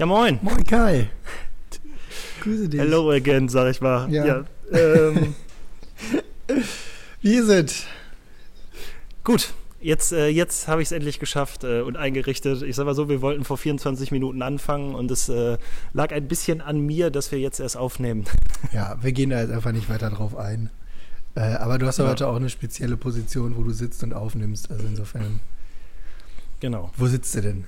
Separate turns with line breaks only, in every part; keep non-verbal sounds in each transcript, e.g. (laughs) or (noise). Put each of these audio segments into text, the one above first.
Ja, moin.
Moin Kai. Grüße dich.
Hello again, sag ich mal.
Ja.
Ja, ähm, (laughs)
Wie ist es?
gut, jetzt, äh, jetzt habe ich es endlich geschafft äh, und eingerichtet. Ich sag mal so, wir wollten vor 24 Minuten anfangen und es äh, lag ein bisschen an mir, dass wir jetzt erst aufnehmen. (laughs)
Ja, wir gehen da jetzt einfach nicht weiter drauf ein. Äh, aber du hast Ja. heute auch eine spezielle Position, wo du sitzt und aufnimmst. Also insofern.
Genau.
Wo sitzt du denn?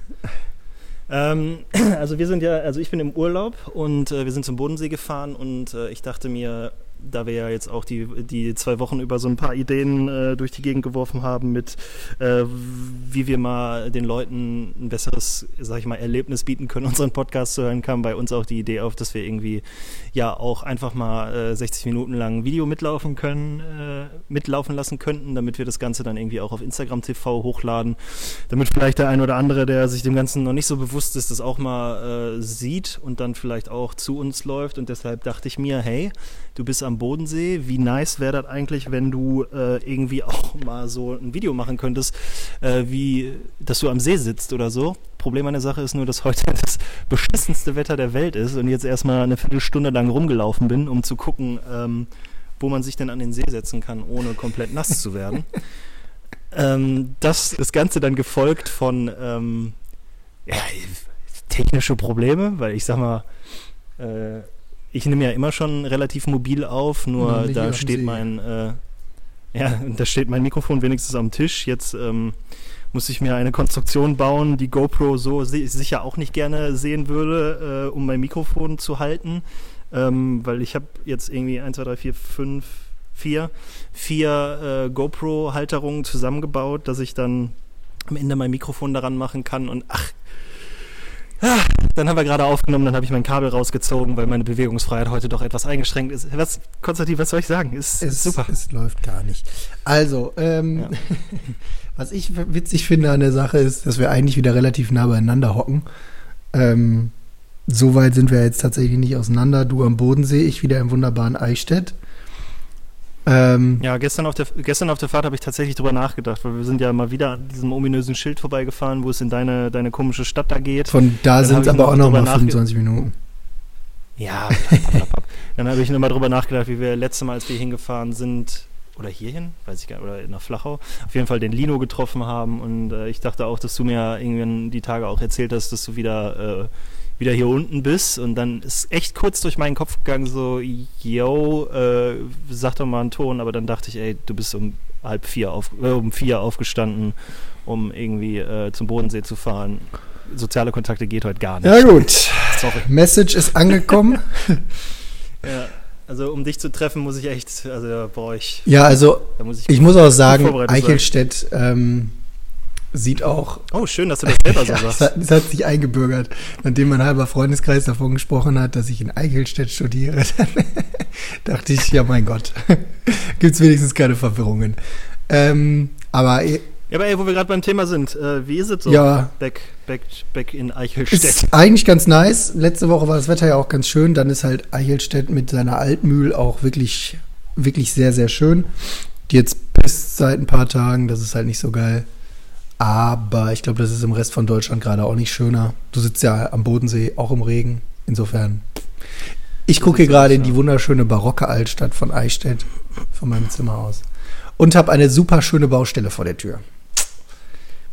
Ähm, (clears throat) also wir sind ja, also ich bin im Urlaub und äh, wir sind zum Bodensee gefahren und äh, ich dachte mir, da wir ja jetzt auch die, die zwei Wochen über so ein paar Ideen äh, durch die Gegend geworfen haben mit, äh, wie wir mal den Leuten ein besseres, sag ich mal, Erlebnis bieten können, (laughs) unseren Podcast zu hören, kam bei uns auch die Idee auf, dass wir irgendwie ja auch einfach mal äh, 60 Minuten lang ein Video mitlaufen können, äh, mitlaufen lassen könnten, damit wir das Ganze dann irgendwie auch auf Instagram TV hochladen, damit vielleicht der ein oder andere, der sich dem Ganzen noch nicht so bewusst ist, das auch mal äh, sieht und dann vielleicht auch zu uns läuft. Und deshalb dachte ich mir, hey, du bist am Bodensee, wie nice wäre das eigentlich, wenn du äh, irgendwie (laughs) auch mal so ein Video machen könntest, äh, wie, dass du am See sitzt oder so. Problem an der Sache ist nur, dass heute (laughs) das beschissenste Wetter der Welt ist und jetzt erstmal eine Viertelstunde lang rumgelaufen bin, um zu gucken, ähm, wo man sich denn an den See setzen kann, ohne komplett nass zu werden. (laughs) ähm, das, das Ganze dann gefolgt von ähm, ja, technische Probleme, weil ich sag mal, äh, ich nehme ja immer schon relativ mobil auf, nur
nicht
da steht mein äh, ja, (laughs) da steht mein Mikrofon wenigstens am Tisch. Jetzt ähm, muss ich mir eine Konstruktion bauen, die GoPro so si sicher auch nicht gerne sehen würde, äh, um mein Mikrofon zu halten. Ähm, weil ich habe jetzt irgendwie 1, 2, 3, 4, 5, 4, vier äh, GoPro-Halterungen zusammengebaut, dass ich dann am Ende mein Mikrofon daran machen kann und ach, dann haben wir gerade aufgenommen, dann habe ich mein Kabel rausgezogen, weil meine Bewegungsfreiheit heute doch etwas eingeschränkt ist. Was, Konstantin, was soll ich sagen? Ist, ist super.
Es läuft gar nicht. Also, ähm,
Ja. (laughs)
was ich witzig finde an der Sache ist, dass wir eigentlich wieder relativ nah beieinander hocken. Ähm, so weit sind wir jetzt tatsächlich nicht auseinander. Du am Bodensee, ich wieder im wunderbaren Eichstätt. Ähm,
Ja, gestern auf der, gestern auf der Fahrt habe ich tatsächlich drüber nachgedacht, weil wir sind ja mal wieder an diesem ominösen Schild vorbeigefahren, wo es in deine, deine komische Stadt da geht.
Von da sind es aber auch noch
drüber
mal
nachge-
25 Minuten.
Ja, (laughs) dann habe ich nur mal drüber nachgedacht, wie wir letztes Mal, als wir hingefahren sind, oder hierhin, weiß ich gar nicht, oder nach Flachau, auf jeden Fall den Lino getroffen haben und äh, ich dachte auch, dass du mir irgendwann die Tage auch erzählt hast, dass du wieder, äh, wieder hier unten bist und dann ist echt kurz durch meinen Kopf gegangen, so, yo, äh, sag doch mal einen Ton, aber dann dachte ich, ey, du bist um halb vier auf, äh, um vier aufgestanden, um irgendwie äh, zum Bodensee zu fahren. Soziale Kontakte geht heute gar nicht.
Ja gut,
Sorry.
Message ist angekommen. (laughs)
Ja, also um dich zu treffen, muss ich echt, also da brauche ich,
ja, also
ich.
ich muss auch sagen. Eichelstedt ähm, sieht auch
oh, schön, dass du das selber (laughs) so
Ja, es,
sagst.
hat, es hat sich eingebürgert. Nachdem mein halber Freundeskreis davon gesprochen hat, dass ich in Eichelstedt studiere, (laughs) dann dachte ich, ja mein Gott, (laughs) gibt es wenigstens keine Verwirrungen. Ähm, aber eh,
Ja, aber ey, wo wir gerade beim Thema sind, äh, wie ist es so?
ja,
Back, back, back in Eichelstedt.
ist eigentlich ganz nice. Letzte Woche war das Wetter ja auch ganz schön. Dann ist halt Eichelstedt mit seiner Altmühl auch wirklich, wirklich sehr, sehr schön. Die jetzt pisst seit ein paar Tagen, das ist halt nicht so geil. Aber ich glaube, das ist im Rest von Deutschland gerade auch nicht schöner. Du sitzt ja am Bodensee, auch im Regen. Insofern. Ich gucke hier gerade in die wunderschöne barocke Altstadt von Eichstätt von meinem Zimmer aus. Und habe eine super schöne Baustelle vor der Tür.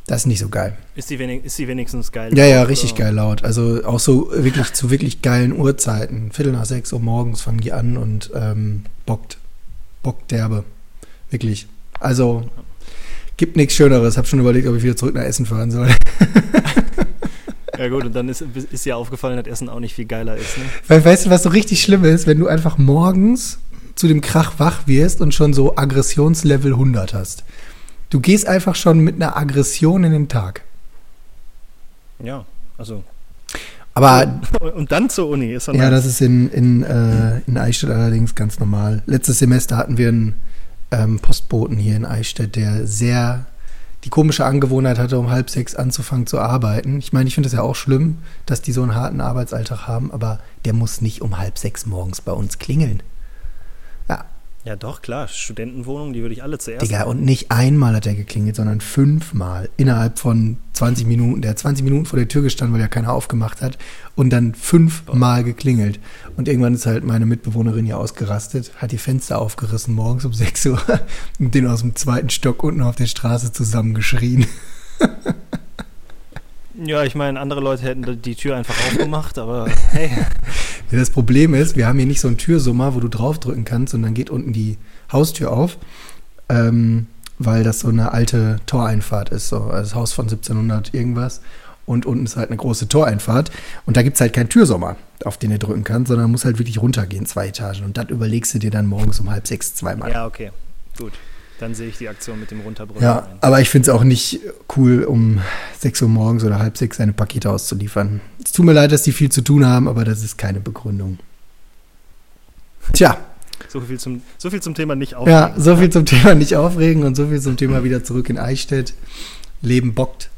Das ist nicht so geil.
Ist, die wenig, ist die wenigstens geil?
Ja, ja,
Oder-
richtig geil laut. Also auch so wirklich zu wirklich geilen Uhrzeiten. Viertel nach sechs Uhr morgens fangen die an und ähm, bockt. Bockt derbe. Wirklich. Also gibt nichts Schöneres. Hab schon überlegt, ob ich wieder zurück nach Essen fahren soll. (laughs)
Ja gut, und dann ist, ist dir aufgefallen, dass Essen auch nicht viel geiler ist, ne?
Weil weißt du, was so richtig schlimm ist, wenn du einfach morgens zu dem Krach wach wirst und schon so Aggressionslevel 100 hast. Du gehst einfach schon mit einer Aggression in den Tag.
Ja, also.
Aber
Und dann zur Uni ist dann
Ja, das ist in, in, äh, in Eichstätt allerdings ganz normal. Letztes Semester hatten wir einen ähm, Postboten hier in Eichstätt, der sehr die komische Angewohnheit hatte, um halb sechs anzufangen zu arbeiten. Ich meine, ich finde es ja auch schlimm, dass die so einen harten Arbeitsalltag haben, aber der muss nicht um halb sechs morgens bei uns klingeln. Ja,
doch, klar. Studentenwohnungen, die würde ich alle zuerst.
Digga, und nicht einmal hat er geklingelt, sondern fünfmal innerhalb von 20 Minuten. Der hat 20 Minuten vor der Tür gestanden, weil ja keiner aufgemacht hat. Und dann fünfmal geklingelt. Und irgendwann ist halt meine Mitbewohnerin hier ausgerastet, hat die Fenster aufgerissen morgens um 6 Uhr (laughs) und den aus dem zweiten Stock unten auf der Straße zusammengeschrien. (laughs)
Ja, ich meine, andere Leute hätten die Tür einfach aufgemacht, aber (laughs) hey.
Das Problem ist, wir haben hier nicht so einen Türsummer, wo du draufdrücken kannst und dann geht unten die Haustür auf, ähm, weil das so eine alte Toreinfahrt ist, so also das Haus von 1700 irgendwas. Und unten ist halt eine große Toreinfahrt. Und da gibt es halt keinen Türsommer, auf den du drücken kannst, sondern muss halt wirklich runtergehen, zwei Etagen. Und das überlegst du dir dann morgens um halb sechs zweimal.
Ja, okay, gut. Dann sehe ich die Aktion mit dem Runterbrüllen.
Ja, ein. aber ich finde es auch nicht cool, um 6 Uhr morgens oder halb sechs seine Pakete auszuliefern. Es tut mir leid, dass die viel zu tun haben, aber das ist keine Begründung. Tja.
So viel zum, so viel zum Thema nicht aufregen.
Ja, so viel zum Thema nicht aufregen und so viel zum Thema wieder zurück in Eichstätt. Leben bockt.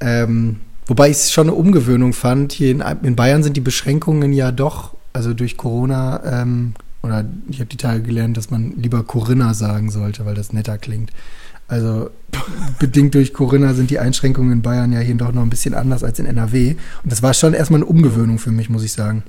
Ähm, wobei ich es schon eine Umgewöhnung fand. Hier in, in, Bayern sind die Beschränkungen ja doch, also durch Corona, ähm, oder ich habe die Tage gelernt, dass man lieber Corinna sagen sollte, weil das netter klingt. Also (laughs) bedingt durch Corinna sind die Einschränkungen in Bayern ja hier doch noch ein bisschen anders als in NRW. Und das war schon erstmal eine Umgewöhnung für mich, muss ich sagen.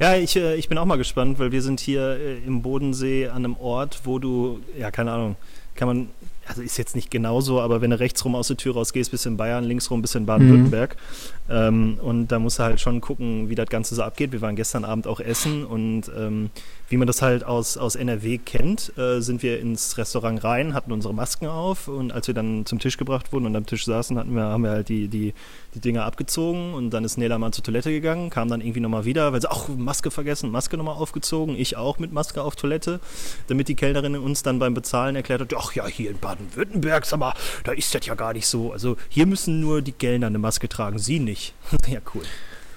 Ja, ich, äh, ich bin auch mal gespannt, weil wir sind hier äh, im Bodensee an einem Ort, wo du, ja, keine Ahnung, kann man also ist jetzt nicht genauso, aber wenn du rechts rum aus der Tür rausgehst, bist du in Bayern, links rum bist du in Baden-Württemberg. Mhm. Ähm, und da musst du halt schon gucken, wie das Ganze so abgeht. Wir waren gestern Abend auch essen und ähm, wie man das halt aus, aus NRW kennt, äh, sind wir ins Restaurant rein, hatten unsere Masken auf und als wir dann zum Tisch gebracht wurden und am Tisch saßen, hatten wir, haben wir halt die, die, die Dinger abgezogen und dann ist Nela mal zur Toilette gegangen, kam dann irgendwie nochmal wieder, weil sie auch Maske vergessen, Maske nochmal aufgezogen, ich auch mit Maske auf Toilette, damit die Kellnerin uns dann beim Bezahlen erklärt hat, ach ja, hier in Baden-Württemberg, aber da ist das ja gar nicht so. Also hier müssen nur die Kellner eine Maske tragen, sie nicht. (laughs) ja, cool.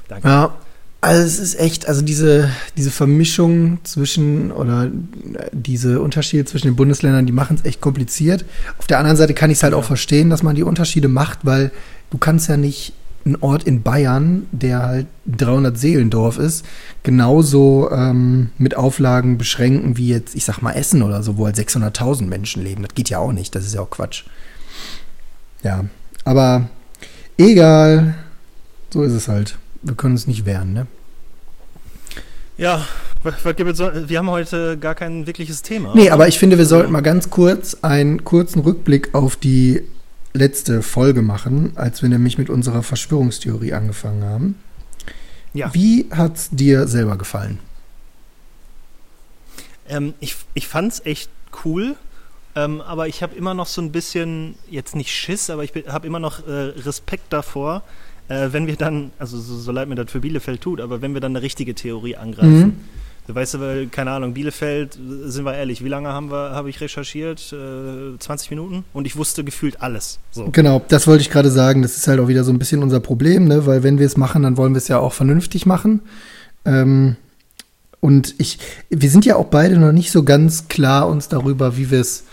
Danke. Ja. Also es ist echt, also diese, diese Vermischung zwischen oder diese Unterschiede zwischen den Bundesländern, die machen es echt kompliziert. Auf der anderen Seite kann ich es halt ja. auch verstehen, dass man die Unterschiede macht, weil du kannst ja nicht einen Ort in Bayern, der halt 300 Seelendorf ist, genauso ähm, mit Auflagen beschränken wie jetzt, ich sag mal, Essen oder so, wo halt 600.000 Menschen leben. Das geht ja auch nicht, das ist ja auch Quatsch. Ja, aber egal, so ist es halt wir können uns nicht wehren, ne?
Ja, wir haben heute gar kein wirkliches Thema.
Nee, aber ich finde, wir sollten mal ganz kurz einen kurzen Rückblick auf die letzte Folge machen, als wir nämlich mit unserer Verschwörungstheorie angefangen haben. Ja. Wie hat es dir selber gefallen?
Ähm, ich ich fand es echt cool, ähm, aber ich habe immer noch so ein bisschen, jetzt nicht Schiss, aber ich habe immer noch äh, Respekt davor, äh, wenn wir dann, also so, so, leid mir das für Bielefeld tut, aber wenn wir dann eine richtige Theorie angreifen. Mhm. Du weißt aber, keine Ahnung, Bielefeld, sind wir ehrlich, wie lange haben wir, habe ich recherchiert? Äh, 20 Minuten? Und ich wusste gefühlt alles.
So. Genau, das wollte ich gerade sagen. Das ist halt auch wieder so ein bisschen unser Problem, ne? weil wenn wir es machen, dann wollen wir es ja auch vernünftig machen. Ähm, und ich, wir sind ja auch beide noch nicht so ganz klar uns darüber, wie wir es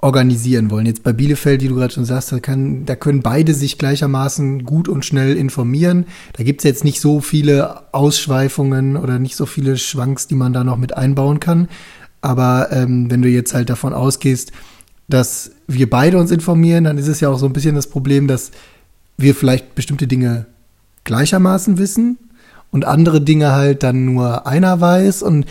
organisieren wollen. Jetzt bei Bielefeld, wie du gerade schon sagst, da, kann, da können beide sich gleichermaßen gut und schnell informieren. Da gibt's jetzt nicht so viele Ausschweifungen oder nicht so viele Schwanks, die man da noch mit einbauen kann. Aber ähm, wenn du jetzt halt davon ausgehst, dass wir beide uns informieren, dann ist es ja auch so ein bisschen das Problem, dass wir vielleicht bestimmte Dinge gleichermaßen wissen und andere Dinge halt dann nur einer weiß. Und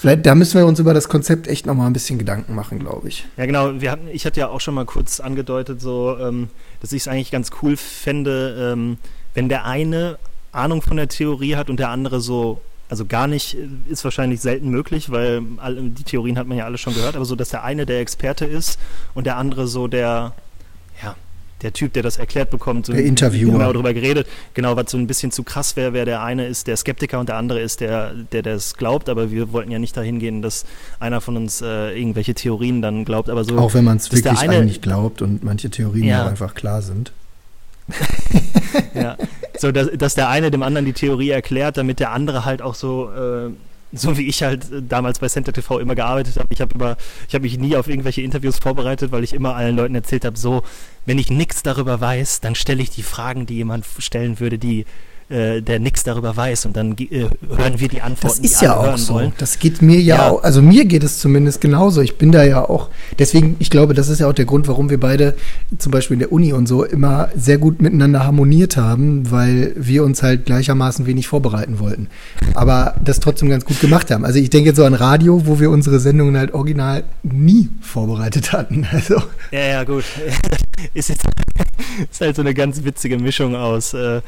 Vielleicht, da müssen wir uns über das Konzept echt nochmal ein bisschen Gedanken machen, glaube ich.
Ja, genau. Wir hatten, ich hatte ja auch schon mal kurz angedeutet, so, ähm, dass ich es eigentlich ganz cool fände, ähm, wenn der eine Ahnung von der Theorie hat und der andere so, also gar nicht, äh, ist wahrscheinlich selten möglich, weil alle, die Theorien hat man ja alle schon gehört, aber so, dass der eine der Experte ist und der andere so der, der Typ, der das erklärt bekommt, so
der Interviewer.
Genau darüber geredet, genau, was so ein bisschen zu krass wäre, wer der eine ist, der Skeptiker und der andere ist, der, der das glaubt, aber wir wollten ja nicht dahin gehen, dass einer von uns äh, irgendwelche Theorien dann glaubt, aber so.
Auch wenn man es wirklich eine, eigentlich glaubt und manche Theorien ja einfach klar sind. (laughs)
ja, so dass, dass der eine dem anderen die Theorie erklärt, damit der andere halt auch so äh, so wie ich halt äh, damals bei Center TV immer gearbeitet habe. Ich habe habe mich nie auf irgendwelche Interviews vorbereitet, weil ich immer allen Leuten erzählt habe, so, wenn ich nichts darüber weiß, dann stelle ich die Fragen, die jemand stellen würde, die äh, der nichts darüber weiß und dann äh, hören wir die Antworten,
Das ist
die
ja auch
hören
so.
wollen.
Das geht mir ja,
Ja.
auch, also mir geht es zumindest genauso. Ich bin da ja auch, deswegen, ich glaube, das ist ja auch der Grund, warum wir beide zum Beispiel in der Uni und so immer sehr gut miteinander harmoniert haben, weil wir uns halt gleichermaßen wenig vorbereiten wollten. Aber das trotzdem ganz gut gemacht haben. Also ich denke jetzt so an Radio, wo wir unsere Sendungen halt original nie vorbereitet hatten. (laughs) Also
Ja, ja, gut. (laughs) ist jetzt (laughs) ist halt so eine ganz witzige Mischung aus. Äh,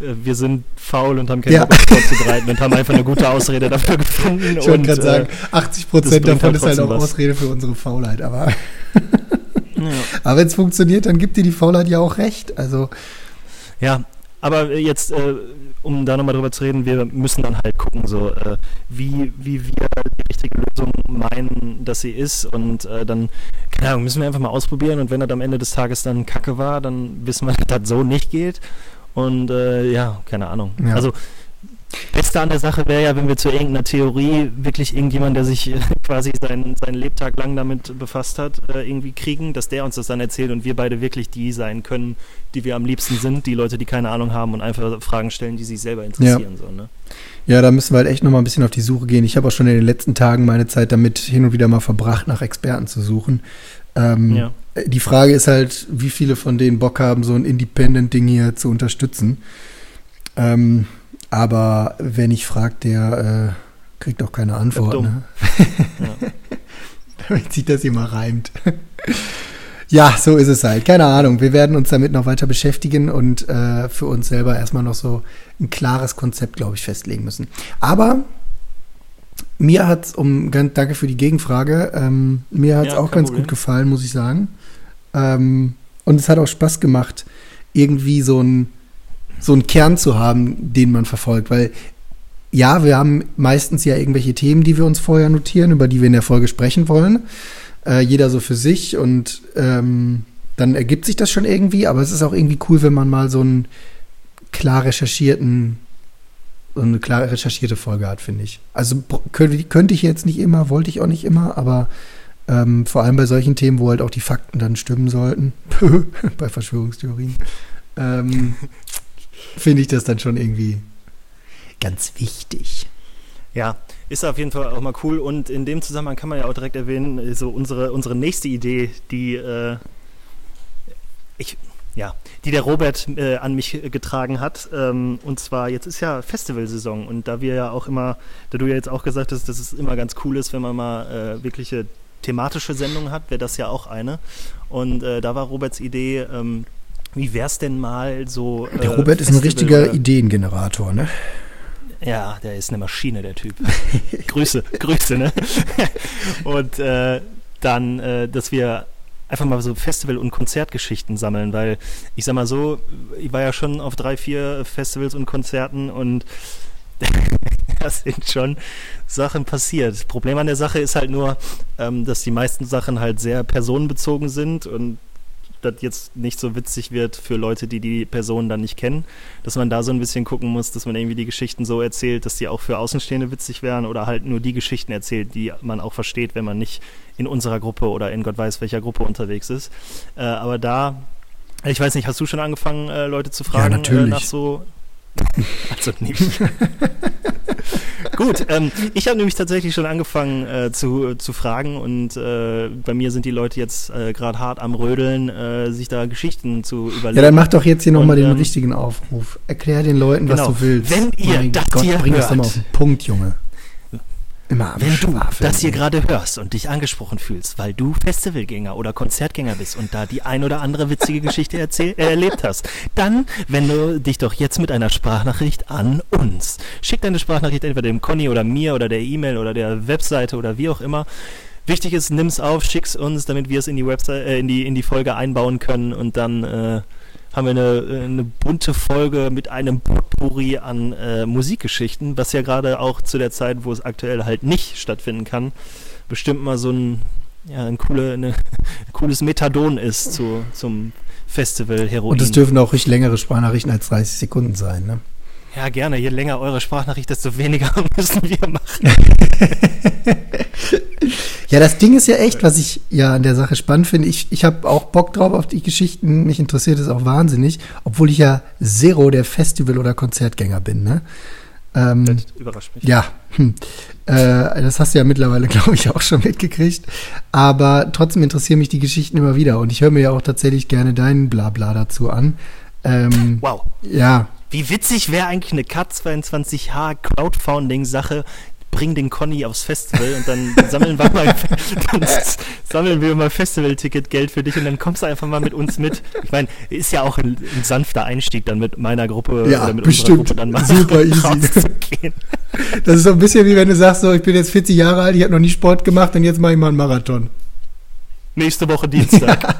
wir sind faul und haben keinen
Ja.
Bock, uns vorzubereiten und haben einfach eine gute Ausrede dafür gefunden.
ich wollte gerade sagen, 80
das
Prozent davon
halt
ist halt auch
was.
Ausrede für unsere Faulheit. Aber, (laughs)
äh, ja.
aber wenn es funktioniert, dann gibt dir die Faulheit ja auch recht. Also
Ja, aber jetzt, äh, um da nochmal drüber zu reden, wir müssen dann halt gucken, so äh, wie, wie wir die richtige Lösung meinen, dass sie ist. Und äh, dann, keine Ahnung, müssen wir einfach mal ausprobieren. Und wenn das am Ende des Tages dann Kacke war, dann wissen wir, dass das so nicht geht. Und äh, ja, keine Ahnung.
Ja.
Also Beste an der Sache wäre ja, wenn wir zu irgendeiner Theorie wirklich irgendjemand, der sich äh, (laughs) quasi seinen, seinen Lebtag lang damit befasst hat, äh, irgendwie kriegen, dass der uns das dann erzählt und wir beide wirklich die sein können, die wir am liebsten sind, die Leute, die keine Ahnung haben und einfach Fragen stellen, die sich selber interessieren. So, ne?
Ja, da müssen wir halt echt nochmal ein bisschen auf die Suche gehen. Ich habe auch schon in den letzten Tagen meine Zeit damit hin und wieder mal verbracht, nach Experten zu suchen. Ähm,
Ja.
Die Frage ist halt, wie viele von denen Bock haben, so ein Independent-Ding hier zu unterstützen. Ähm, aber wer nicht fragt, der äh, kriegt auch keine Antwort. Ne?
Ja. (laughs)
Damit sich das immer reimt. (laughs) ja, so ist es halt. Keine Ahnung. Wir werden uns damit noch weiter beschäftigen und äh, für uns selber erstmal noch so ein klares Konzept, glaube ich, festlegen müssen. Aber mir hat es, um danke für die Gegenfrage, ähm, mir hat es
Ja,
auch ganz
Problem.
gut gefallen, muss ich sagen. Ähm, und es hat auch Spaß gemacht, irgendwie so ein so einen Kern zu haben, den man verfolgt, weil ja, wir haben meistens ja irgendwelche Themen, die wir uns vorher notieren, über die wir in der Folge sprechen wollen. Äh, jeder so für sich und ähm, dann ergibt sich das schon irgendwie, aber es ist auch irgendwie cool, wenn man mal so einen klar recherchierten, eine klar recherchierte Folge hat, finde ich. Also könnte, ich jetzt nicht immer, wollte ich auch nicht immer, aber ähm, vor allem bei solchen Themen, wo halt auch die Fakten dann stimmen sollten, (laughs) bei Verschwörungstheorien, ähm, finde ich das dann schon irgendwie ganz wichtig.
Ja, ist auf jeden Fall auch mal cool. Und in dem Zusammenhang kann man ja auch direkt erwähnen, äh, so unsere, unsere nächste Idee, die äh, ich, ja, die der Robert äh, an mich äh, getragen hat. Ähm, und zwar, jetzt ist ja Festivalsaison und da wir ja auch immer, da du ja jetzt auch gesagt hast, dass es immer ganz cool ist, wenn man mal äh, wirkliche thematische Sendungen hat, wäre das ja auch eine. Und äh, da war Roberts Idee, ähm, wie wär's denn mal so.
Der
äh,
Robert ist ein richtiger Ideengenerator, ne?
ja, der ist eine Maschine, der Typ. (laughs) Grüße, Grüße, ne? (laughs) und äh, dann, dass wir einfach mal so Festival- und Konzertgeschichten sammeln, weil ich sag mal so, ich war ja schon auf drei, vier Festivals und Konzerten und (laughs) da sind schon Sachen passiert. Problem an der Sache ist halt nur, ähm, dass die meisten Sachen halt sehr personenbezogen sind und das jetzt nicht so witzig wird für Leute, die die Personen dann nicht kennen, dass man da so ein bisschen gucken muss, dass man irgendwie die Geschichten so erzählt, dass die auch für Außenstehende witzig wären oder halt nur die Geschichten erzählt, die man auch versteht, wenn man nicht in unserer Gruppe oder in Gott weiß welcher Gruppe unterwegs ist. Äh, aber da, ich weiß nicht, hast du schon angefangen, äh, Leute zu fragen
natürlich.
Äh, nach so (laughs) also nicht. (laughs) Gut, ähm, ich habe nämlich tatsächlich schon angefangen äh, zu, zu fragen und äh, bei mir sind die Leute jetzt äh, gerade hart am Rödeln, äh, sich da Geschichten zu überlegen.
Ja, dann mach doch jetzt hier nochmal den
ähm,
richtigen Aufruf. Erklär den Leuten, was
genau.
du willst.
Wenn ihr
mein
das
Gott,
hier
bring das doch mal
hört.
auf den Punkt, Junge. Immer am
Wenn du das hier gerade hörst und dich angesprochen fühlst, weil du Festivalgänger oder Konzertgänger bist und da die ein oder andere witzige Geschichte erzähl äh, erlebt hast, dann wende dich doch jetzt mit einer Sprachnachricht an uns. Schick deine Sprachnachricht entweder dem Conny oder mir oder der E-Mail oder der Webseite oder wie auch immer. Wichtig ist, nimm's auf, schick's uns, damit wir es in die Website, äh, in die in die Folge einbauen können und dann äh, haben wir eine, eine bunte Folge mit einem Potpourri an äh, Musikgeschichten, was ja gerade auch zu der Zeit, wo es aktuell halt nicht stattfinden kann, bestimmt mal so ein, ja, ein, coole, eine, ein (laughs) cooles Methadon ist zu, zum Festival Heroin.
Und es dürfen auch ruhig längere Sprachnachrichten als 30 Sekunden sein, ne?
ja, gerne. Je länger eure Sprachnachricht, desto weniger (laughs) müssen wir machen. (laughs)
Ja, das Ding ist ja echt, was ich ja an der Sache spannend finde. Ich, ich habe auch Bock drauf auf die Geschichten. Mich interessiert es auch wahnsinnig, obwohl ich ja Zero der Festival- oder Konzertgänger bin. Ne? Ähm,
Das überrascht mich.
ja, hm. äh, das hast du ja mittlerweile, (laughs) glaube ich, auch schon mitgekriegt. Aber trotzdem interessieren mich die Geschichten immer wieder. Und ich höre mir ja auch tatsächlich gerne deinen Blabla dazu an. Ähm,
Wow.
ja,
Wie witzig wäre eigentlich eine K22H Crowdfunding-Sache? Bring den Conny aufs Festival und dann sammeln wir mal, (laughs) sammeln wir mal Festivalticket-Geld für dich und dann kommst du einfach mal mit uns mit. Ich meine, ist ja auch ein, ein sanfter Einstieg, dann mit meiner Gruppe
Ja,
oder mit
bestimmt.
unserer Gruppe dann mal
Super easy. (laughs) das ist so ein bisschen wie wenn du sagst, so, ich bin jetzt 40 Jahre alt, ich habe noch nie Sport gemacht und jetzt mache ich mal einen Marathon.
Nächste Woche (laughs) Dienstag.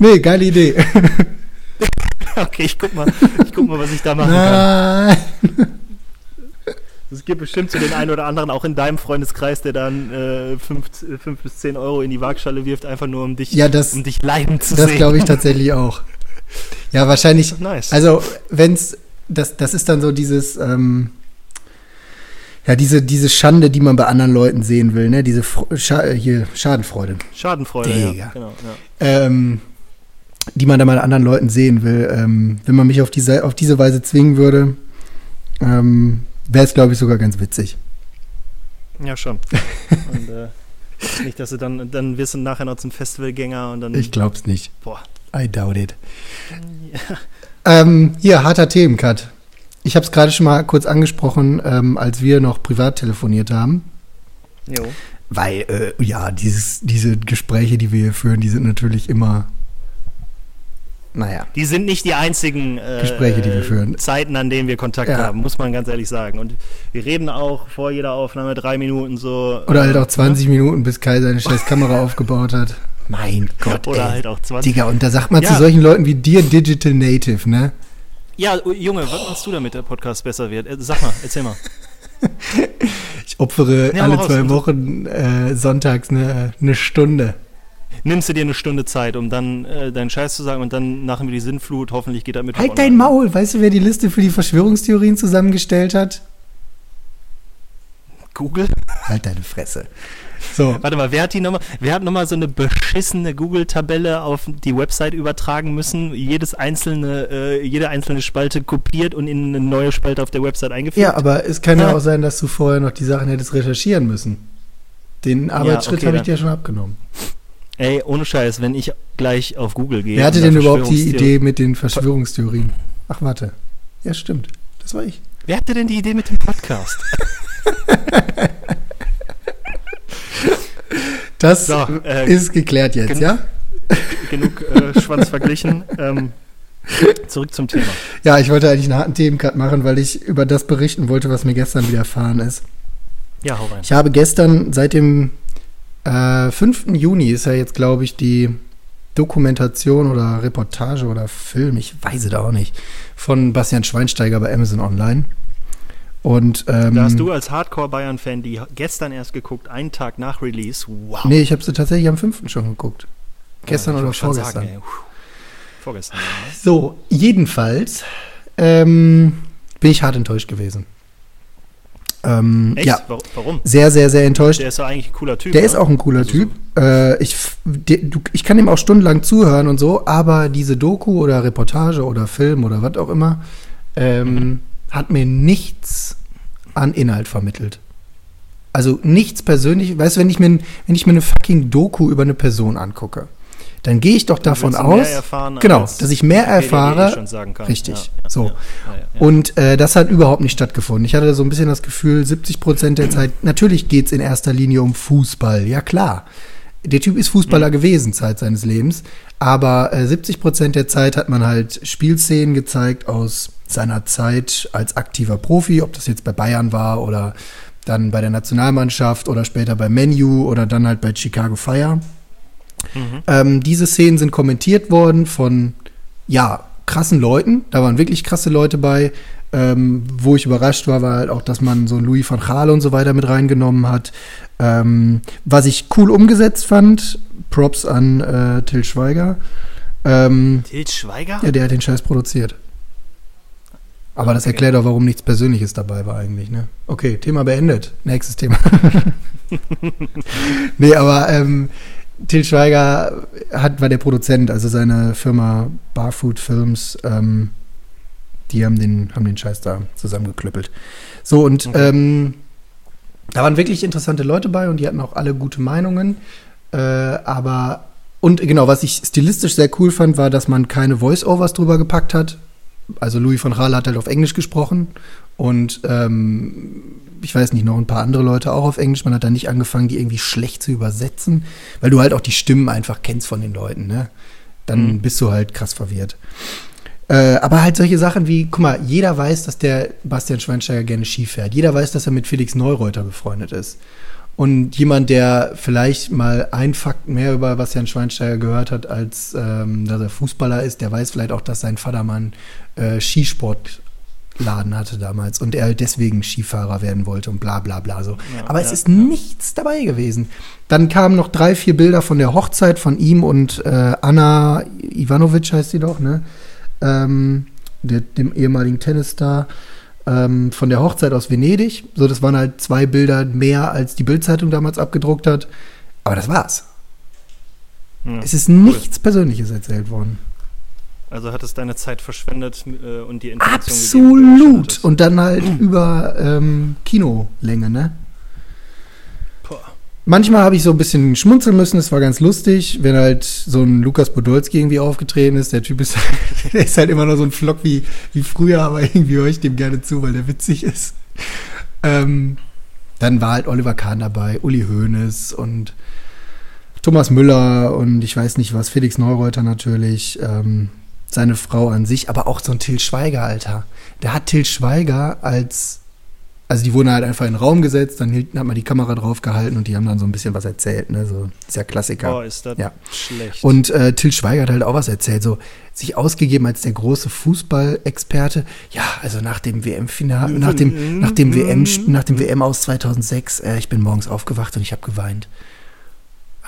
Nee, geile Idee.
Okay, ich guck mal, ich guck mal, was ich da machen kann. Es gibt bestimmt so den einen oder anderen auch in deinem Freundeskreis, der dann 5 äh, fünf bis 10 Euro in die Waagschale wirft, einfach nur um dich,
Ja, das,
um dich leiden zu
das
sehen.
glaube ich tatsächlich auch. Ja, wahrscheinlich.
Nice.
Also, wenn's, das, das ist dann so dieses, ähm, ja, diese, diese Schande, die man bei anderen Leuten sehen will, ne? Diese Fro Scha äh, hier, Schadenfreude,
Schadenfreude,
Digga.
ja. Genau, ja.
ähm, die man dann bei anderen Leuten sehen will. Ähm, wenn man mich auf diese, auf diese Weise zwingen würde, ähm, wäre es, glaube ich, sogar ganz witzig.
Ja, schon. (laughs) und, äh, nicht, dass du dann, dann wirst du nachher noch zum Festivalgänger und dann.
Ich glaub's nicht.
Boah.
I doubt it. Ähm, hier, harter Themencut. Ich habe es gerade schon mal kurz angesprochen, ähm, als wir noch privat telefoniert haben.
Jo.
Weil, äh, ja, dieses, diese Gespräche, die wir hier führen, die sind natürlich immer, naja,
Die sind nicht die einzigen äh,
Gespräche, die wir führen.
Zeiten, an denen wir Kontakt
Ja.
haben, muss man ganz ehrlich sagen. Und wir reden auch vor jeder Aufnahme drei Minuten so.
oder halt
äh,
auch 20 Minuten, bis Kai seine scheiß Kamera (laughs) aufgebaut hat. Mein Gott,
Oder
ey.
halt auch 20.
Digga, und da sagt man
Ja.
zu solchen Leuten wie dir Digital Native, ne?
Ja, oh, Junge, was machst du, damit der Podcast besser wird? Äh, Sag mal, erzähl mal. (laughs)
Ich opfere
Ja,
alle
raus.
zwei Wochen äh, sonntags eine ne Stunde.
Nimmst du dir eine Stunde Zeit, um dann äh, deinen Scheiß zu sagen und dann machen wir die Sinnflut. Hoffentlich geht damit
Halt dein Maul. Weißt du, wer die Liste für die Verschwörungstheorien zusammengestellt hat?
Google?
Halt deine Fresse. So,
Warte mal, wer hat die nochmal, wer hat nochmal so eine beschissene Google-Tabelle auf die Website übertragen müssen? Jedes einzelne, äh, jede einzelne Spalte kopiert und in eine neue Spalte auf der Website eingefügt?
ja, aber es kann ja
Ja.
auch sein, dass du vorher noch die Sachen hättest recherchieren müssen. Den Arbeitsschritt
okay,
habe ich dir schon abgenommen.
Ey, ohne Scheiß, wenn ich gleich auf Google gehe.
Wer hatte denn überhaupt die Idee mit den Verschwörungstheorien? Ach, warte. Ja, stimmt. Das war ich.
Wer hatte denn die Idee mit dem Podcast? (laughs)
Das
So, äh,
ist geklärt jetzt,
gen-
ja? (laughs)
Genug äh, Schwanz verglichen. Ähm, zurück zum Thema.
Ja, ich wollte eigentlich einen harten Themencut machen, weil ich über das berichten wollte, was mir gestern widerfahren ist.
Ja, hau rein.
Ich habe gestern seit dem äh, 5. Juni ist ja jetzt, glaube ich, die Dokumentation oder Reportage oder Film, ich weiß es auch nicht, von Bastian Schweinsteiger bei Amazon Online. Und ähm,
Da hast du als Hardcore-Bayern-Fan die gestern erst geguckt, einen Tag nach Release. Wow.
Nee, ich habe sie tatsächlich am 5. schon geguckt. Gestern
Ja,
oder vorgestern.
Sagen, vorgestern. ja?
So, jedenfalls ähm, bin ich hart enttäuscht gewesen. Ähm,
Echt?
ja,
Wa- Warum?
sehr, sehr, sehr enttäuscht.
Der ist doch eigentlich ein cooler Typ.
Der
ne?
ist auch ein cooler
Also
Typ. Äh, ich, der, du, ich kann ihm auch stundenlang zuhören und so, aber diese Doku oder Reportage oder Film oder was auch immer ähm,
Mhm.
hat mir nichts an Inhalt vermittelt. Also nichts persönlich. Weißt du, wenn ich mir, wenn ich mir eine fucking Doku über eine Person angucke, dann gehe ich doch davon aus,
erfahren,
genau, dass ich mehr erfahre.
eh.
Richtig,
Ja,
so.
Ja.
Und äh, das hat überhaupt nicht stattgefunden. Ich hatte so ein bisschen das Gefühl, 70 Prozent der Zeit, natürlich geht es in erster Linie um Fußball, ja klar. Der Typ ist Fußballer gewesen, Zeit seines Lebens. Aber äh, 70 Prozent der Zeit hat man halt Spielszenen gezeigt aus seiner Zeit als aktiver Profi, ob das jetzt bei Bayern war oder dann bei der Nationalmannschaft oder später bei Menu oder dann halt bei Chicago Fire.
Mhm.
Ähm, diese Szenen sind kommentiert worden von, ja, krassen Leuten. Da waren wirklich krasse Leute bei. Ähm, wo ich überrascht war, war halt auch, dass man so Louis van Gaal und so weiter mit reingenommen hat. Ähm, was ich cool umgesetzt fand, Props an äh, Till Schweiger. Ähm,
Til Schweiger?
ja, der hat den Scheiß produziert. Aber das erklärt auch, warum nichts Persönliches dabei war eigentlich, ne? Okay, Thema beendet. Nächstes Thema. (laughs) (laughs) nee, aber ähm, Till Schweiger hat, war der Produzent, also seine Firma Barfood Films, ähm, die haben den, haben den Scheiß da zusammengeklüppelt. So, und okay. ähm, da waren wirklich interessante Leute bei und die hatten auch alle gute Meinungen. Äh, aber, und genau, was ich stilistisch sehr cool fand, war, dass man keine Voice-Overs drüber gepackt hat. Also Louis von Rahl hat halt auf Englisch gesprochen und ähm, ich weiß nicht, noch ein paar andere Leute auch auf Englisch. Man hat da nicht angefangen, die irgendwie schlecht zu übersetzen, weil du halt auch die Stimmen einfach kennst von den Leuten, ne? Dann mhm. bist du halt krass verwirrt. Äh, aber halt solche Sachen wie, guck mal, jeder weiß, dass der Bastian Schweinsteiger gerne Ski fährt. Jeder weiß, dass er mit Felix Neureuter befreundet ist. Und jemand, der vielleicht mal ein Fakt mehr über Bastian Schweinsteiger gehört hat, als ähm, dass er Fußballer ist, der weiß vielleicht auch, dass sein Vatermann äh, Skisport Laden hatte damals und er deswegen Skifahrer werden wollte und bla bla bla so. Ja, Aber es ist ja. nichts dabei gewesen. Dann kamen noch drei, vier Bilder von der Hochzeit von ihm und äh, Anna Ivanovic heißt sie doch, ne? Ähm, der, dem ehemaligen Tennisstar ähm, von der Hochzeit aus Venedig. So, das waren halt zwei Bilder mehr, als die Bildzeitung damals abgedruckt hat. Aber das war's. Es ist nichts Persönliches erzählt worden.
Also hat es deine Zeit verschwendet äh, und die
Information Absolut. Gegeben, und dann halt über ähm, Kinolänge, ne? Manchmal habe ich so ein bisschen schmunzeln müssen, es war ganz lustig, wenn halt so ein Lukas Podolski irgendwie aufgetreten ist. Der Typ ist, (laughs) der ist halt immer noch so ein Flock wie, wie früher, aber irgendwie höre ich dem gerne zu, weil der witzig ist. Ähm, dann war halt Oliver Kahn dabei, Uli Hoeneß und Thomas Müller und ich weiß nicht was, Felix Neureuter natürlich. Ähm, seine Frau an sich, aber auch so ein Till Schweiger, Alter. Der hat Till Schweiger als, also die wurden halt einfach in den Raum gesetzt, dann hat man die Kamera drauf gehalten und die haben dann so ein bisschen was erzählt, ne, so, ist ja Klassiker.
Boah, ist das ja. schlecht.
Und äh, Till Schweiger hat halt auch was erzählt, so, sich ausgegeben als der große Fußballexperte. Ja, also nach dem WM-Finale, nach dem, nach dem WM, nach dem WM aus 2006, äh, ich bin morgens aufgewacht und ich habe geweint.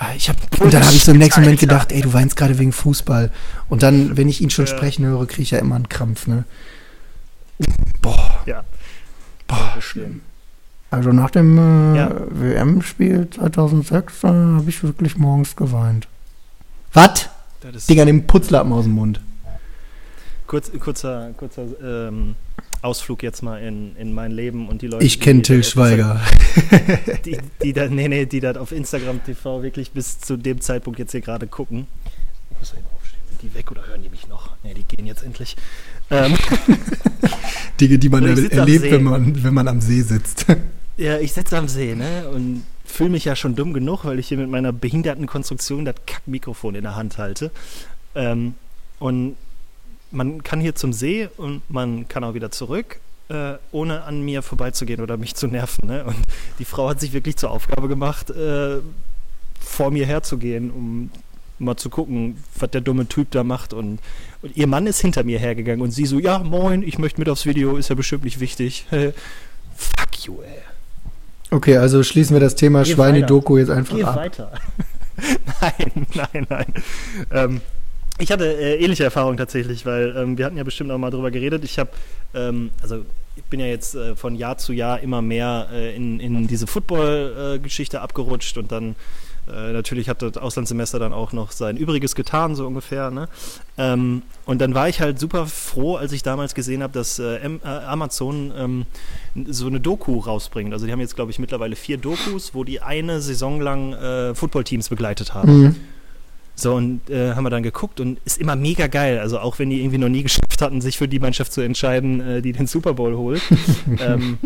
Ah, ich hab, und dann habe ich so im nächsten Moment gedacht, ey, du weinst gerade wegen Fußball. Und dann, wenn ich ihn schon ja. sprechen höre, kriege ich ja immer einen Krampf, ne?
Boah. Ja.
Boah. Also nach dem äh, ja. WM-Spiel 2006 äh, habe ich wirklich morgens geweint. Was? Digga, nimm Putzlappen aus dem Mund.
Kurz, kurzer, kurzer ähm, Ausflug jetzt mal in, in mein Leben und die Leute.
Ich kenne Till Schweiger. (laughs)
Die, die, da, nee, nee, die das auf Instagram TV wirklich bis zu dem Zeitpunkt jetzt hier gerade gucken. Ich muss eben aufstehen. Sind die weg oder hören die mich noch? Nee, die gehen jetzt endlich. Ähm. (laughs)
Dinge, die man er erlebt, wenn man, wenn man am See sitzt. (laughs)
Ja, ich sitze am See, ne? Und fühle mich ja schon dumm genug, weil ich hier mit meiner behinderten Konstruktion das Kackmikrofon in der Hand halte. Ähm, und man kann hier zum See und man kann auch wieder zurück, äh, ohne an mir vorbeizugehen oder mich zu nerven. Ne? Und die Frau hat sich wirklich zur Aufgabe gemacht, äh, vor mir herzugehen, um mal zu gucken, was der dumme Typ da macht. Und, und, ihr Mann ist hinter mir hergegangen und sie so, ja, moin, ich möchte mit aufs Video, ist ja bestimmt nicht wichtig. (laughs) Fuck you, ey.
Okay, also schließen wir das Thema Schweine-Doku jetzt einfach Geh ab.
weiter. (laughs) nein, nein, nein. Ähm, ich hatte äh, ähnliche Erfahrungen tatsächlich, weil ähm, wir hatten ja bestimmt auch mal drüber geredet. Ich habe, ähm, also ich bin ja jetzt äh, von Jahr zu Jahr immer mehr äh, in, in diese Football-Geschichte abgerutscht und dann äh, natürlich hat das Auslandssemester dann auch noch sein Übriges getan, so ungefähr. Ne? Ähm, und dann war ich halt super froh, als ich damals gesehen habe, dass äh, äh, Amazon ähm, so eine Doku rausbringt. Also die haben jetzt, glaube ich, mittlerweile vier Dokus, wo die eine Saison lang Footballteams begleitet haben. Mhm. So, und äh, haben wir dann geguckt und ist immer mega geil. Also auch wenn die irgendwie noch nie geschafft hatten, sich für die Mannschaft zu entscheiden, äh, die den Super Bowl holt, (laughs) ähm,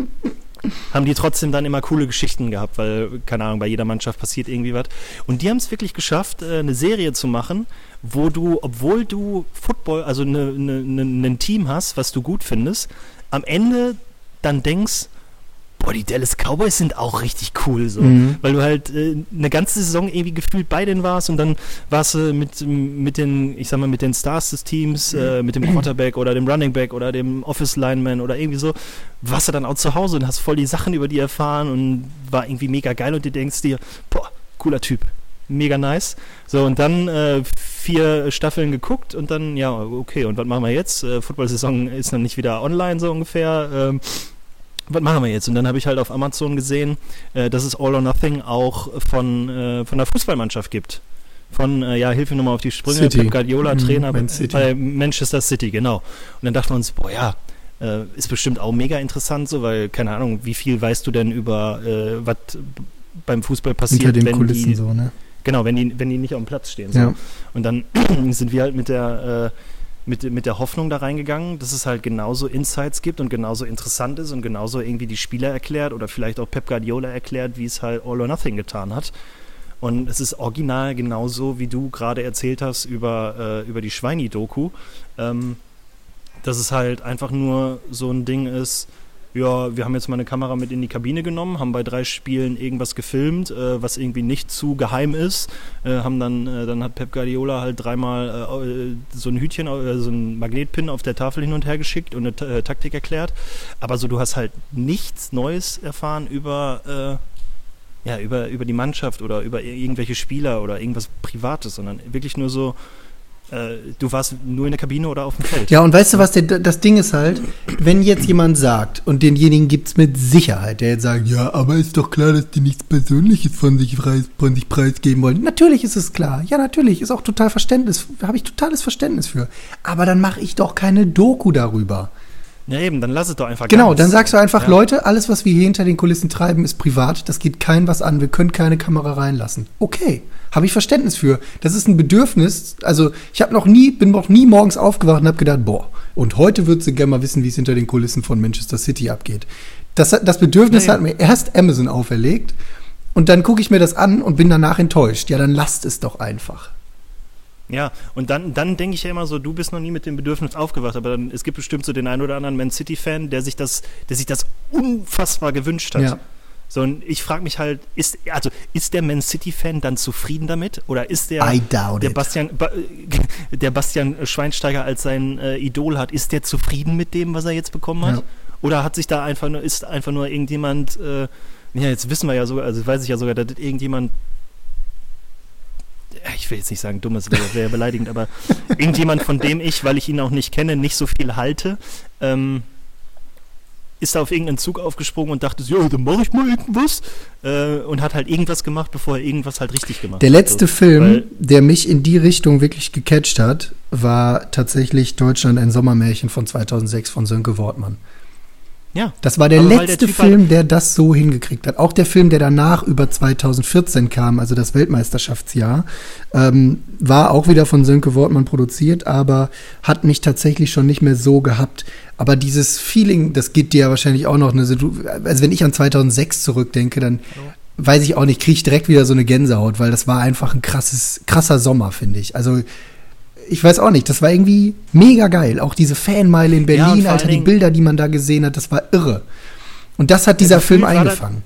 haben die trotzdem dann immer coole Geschichten gehabt, weil, keine Ahnung, bei jeder Mannschaft passiert irgendwie was. Und die haben es wirklich geschafft, äh, eine Serie zu machen, wo du, obwohl du Football, also ein ne, ne, ne, Team hast, was du gut findest, am Ende dann denkst, boah, die Dallas Cowboys sind auch richtig cool, so. Mhm. Weil du halt äh, eine ganze Saison irgendwie gefühlt bei denen warst und dann warst du mit, mit den, ich sag mal, mit den Stars des Teams, äh, mit dem Quarterback oder dem Running Back oder dem Office Lineman oder irgendwie so, warst du dann auch zu Hause und hast voll die Sachen über die erfahren und war irgendwie mega geil und du denkst dir, boah, cooler Typ. mega nice. So, und dann äh, vier Staffeln geguckt und dann, ja, okay, und was machen wir jetzt? Äh, Football-Saison ist noch nicht wieder online, so ungefähr. Ähm, was machen wir jetzt? Und dann habe ich halt auf Amazon gesehen, äh, dass es All or Nothing auch von, äh, von der Fußballmannschaft gibt. Von, äh, ja, hilf mir nochmal auf die Sprünge,
City.
Pep Guardiola,
Mhm,
Trainer
Man
bei Manchester City, genau. Und dann dachten wir uns, boah, ja, äh, ist bestimmt auch mega interessant so, weil, keine Ahnung, wie viel weißt du denn über, äh, was beim Fußball passiert,
Hinter den
wenn
Kulissen
die,
so, ne?
Genau, wenn die, wenn die nicht auf dem Platz stehen. So.
Ja.
Und dann (clears throat) sind wir halt mit der, äh, mit, mit der Hoffnung da reingegangen, dass es halt genauso Insights gibt und genauso interessant ist und genauso irgendwie die Spieler erklärt oder vielleicht auch Pep Guardiola erklärt, wie es halt All or Nothing getan hat. Und es ist original genauso, wie du gerade erzählt hast über, äh, über die Schweini-Doku. Ähm, dass es halt einfach nur so ein Ding ist, ja, wir haben jetzt mal eine Kamera mit in die Kabine genommen, haben bei drei Spielen irgendwas gefilmt, äh, was irgendwie nicht zu geheim ist. Äh, haben dann, äh, dann hat Pep Guardiola halt dreimal äh, so ein Hütchen, äh, so ein Magnetpin auf der Tafel hin und her geschickt und eine äh, Taktik erklärt. Aber so, du hast halt nichts Neues erfahren über, ja, über, über die Mannschaft oder über ir- irgendwelche Spieler oder irgendwas Privates, sondern wirklich nur so, äh, du warst nur in der Kabine oder auf dem Feld.
Ja, und weißt du was, der, das Ding ist halt, wenn jetzt jemand sagt, und denjenigen gibt es mit Sicherheit, der jetzt sagt, ja, aber ist doch klar, dass die nichts Persönliches von sich, von sich preisgeben wollen. Natürlich ist es klar. Ja, natürlich, ist auch total Verständnis, habe ich totales Verständnis für. Aber dann mache ich doch keine Doku darüber.
Ja, eben, dann lass es doch einfach
Genau,
ganz.
dann sagst du einfach,
Ja.
Leute, alles, was wir hier hinter den Kulissen treiben, ist privat, das geht kein was an, wir können keine Kamera reinlassen. Okay, habe ich Verständnis für. Das ist ein Bedürfnis, also ich habe noch nie, bin noch nie morgens aufgewacht und habe gedacht, boah, und heute würdest du gerne mal wissen, wie es hinter den Kulissen von Manchester City abgeht. Das, das Bedürfnis
Nee.
hat mir erst Amazon auferlegt und dann gucke ich mir das an und bin danach enttäuscht. Ja, dann lasst es doch einfach.
Ja, und dann, dann denke ich ja immer so, du bist noch nie mit dem Bedürfnis aufgewacht, aber dann, es gibt bestimmt so den einen oder anderen Man City-Fan, der sich das, der sich das unfassbar gewünscht hat.
Ja.
So, und ich frage mich halt, ist, also, ist der Man City-Fan dann zufrieden damit? Oder ist der, der. Bastian, ba, (laughs) der Bastian Schweinsteiger als sein äh, Idol hat, ist der zufrieden mit dem, was er jetzt bekommen hat?
Ja.
Oder hat sich da einfach nur, ist einfach nur irgendjemand, äh, ja, jetzt wissen wir ja sogar, also weiß ich ja sogar, dass das irgendjemand, ich will jetzt nicht sagen dummes, wäre wär beleidigend, aber irgendjemand, von dem ich, weil ich ihn auch nicht kenne, nicht so viel halte, ähm, ist da auf irgendeinen Zug aufgesprungen und dachte, so, ja, dann mache ich mal irgendwas äh, und hat halt irgendwas gemacht, bevor er irgendwas halt richtig gemacht
Der
hat.
letzte
so.
Film, der mich in die Richtung wirklich gecatcht hat, war tatsächlich Deutschland ein Sommermärchen von 2006 von Sönke Wortmann.
Ja.
Das war der
Aber weil der
letzte
Typ halt-
Film, der das so hingekriegt hat. Auch der Film, der danach über 2014 kam, also das Weltmeisterschaftsjahr, ähm, war auch wieder von Sönke Wortmann produziert, aber hat mich tatsächlich schon nicht mehr so gehabt. Aber dieses Feeling, das geht dir ja wahrscheinlich auch noch. Ne? Also, also wenn ich an 2006 zurückdenke, dann weiß ich auch nicht, kriege ich direkt wieder so eine Gänsehaut, weil das war einfach ein krasses, krasser Sommer, finde ich. Also ich weiß auch nicht, das war irgendwie mega geil. Auch diese Fanmeile in
Ja,
Berlin,
vor
Alter, die Bilder, die man da gesehen hat, das war irre. Und das hat dieser
Ja,
Film
war das-
eingefangen.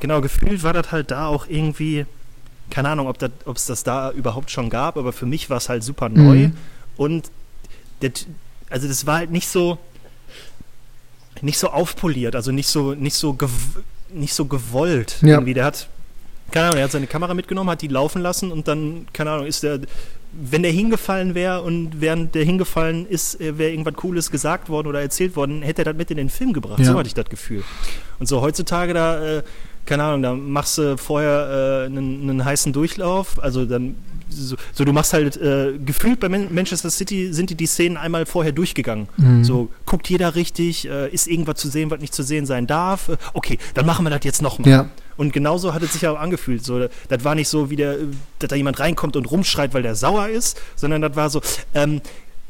Genau, gefühlt war das halt da auch irgendwie, keine Ahnung, ob das, es das da überhaupt schon gab, aber für mich war es halt super neu.
Mhm.
Und der, also das war halt nicht so, nicht so aufpoliert, also nicht so, nicht so, gew nicht so gewollt.
Ja.
Irgendwie. Der hat, keine Ahnung, er hat seine Kamera mitgenommen, hat die laufen lassen und dann, keine Ahnung, ist der, wenn der hingefallen wäre und während der hingefallen ist, äh, wäre irgendwas Cooles gesagt worden oder erzählt worden, hätte er das mit in den Film gebracht.
Ja.
So hatte ich das Gefühl. Und so heutzutage da, äh, keine Ahnung, da machst du vorher äh, einen, einen heißen Durchlauf, also dann so, so du machst halt äh, gefühlt bei Man Manchester City sind die die Szenen einmal vorher durchgegangen.
Mhm.
So guckt jeder richtig, äh, ist irgendwas zu sehen, was nicht zu sehen sein darf. Okay, dann machen wir das jetzt nochmal.
Ja.
Und genauso hat es sich auch angefühlt. So, das war nicht so, wie der, dass da jemand reinkommt und rumschreit, weil der sauer ist, sondern das war so, ähm,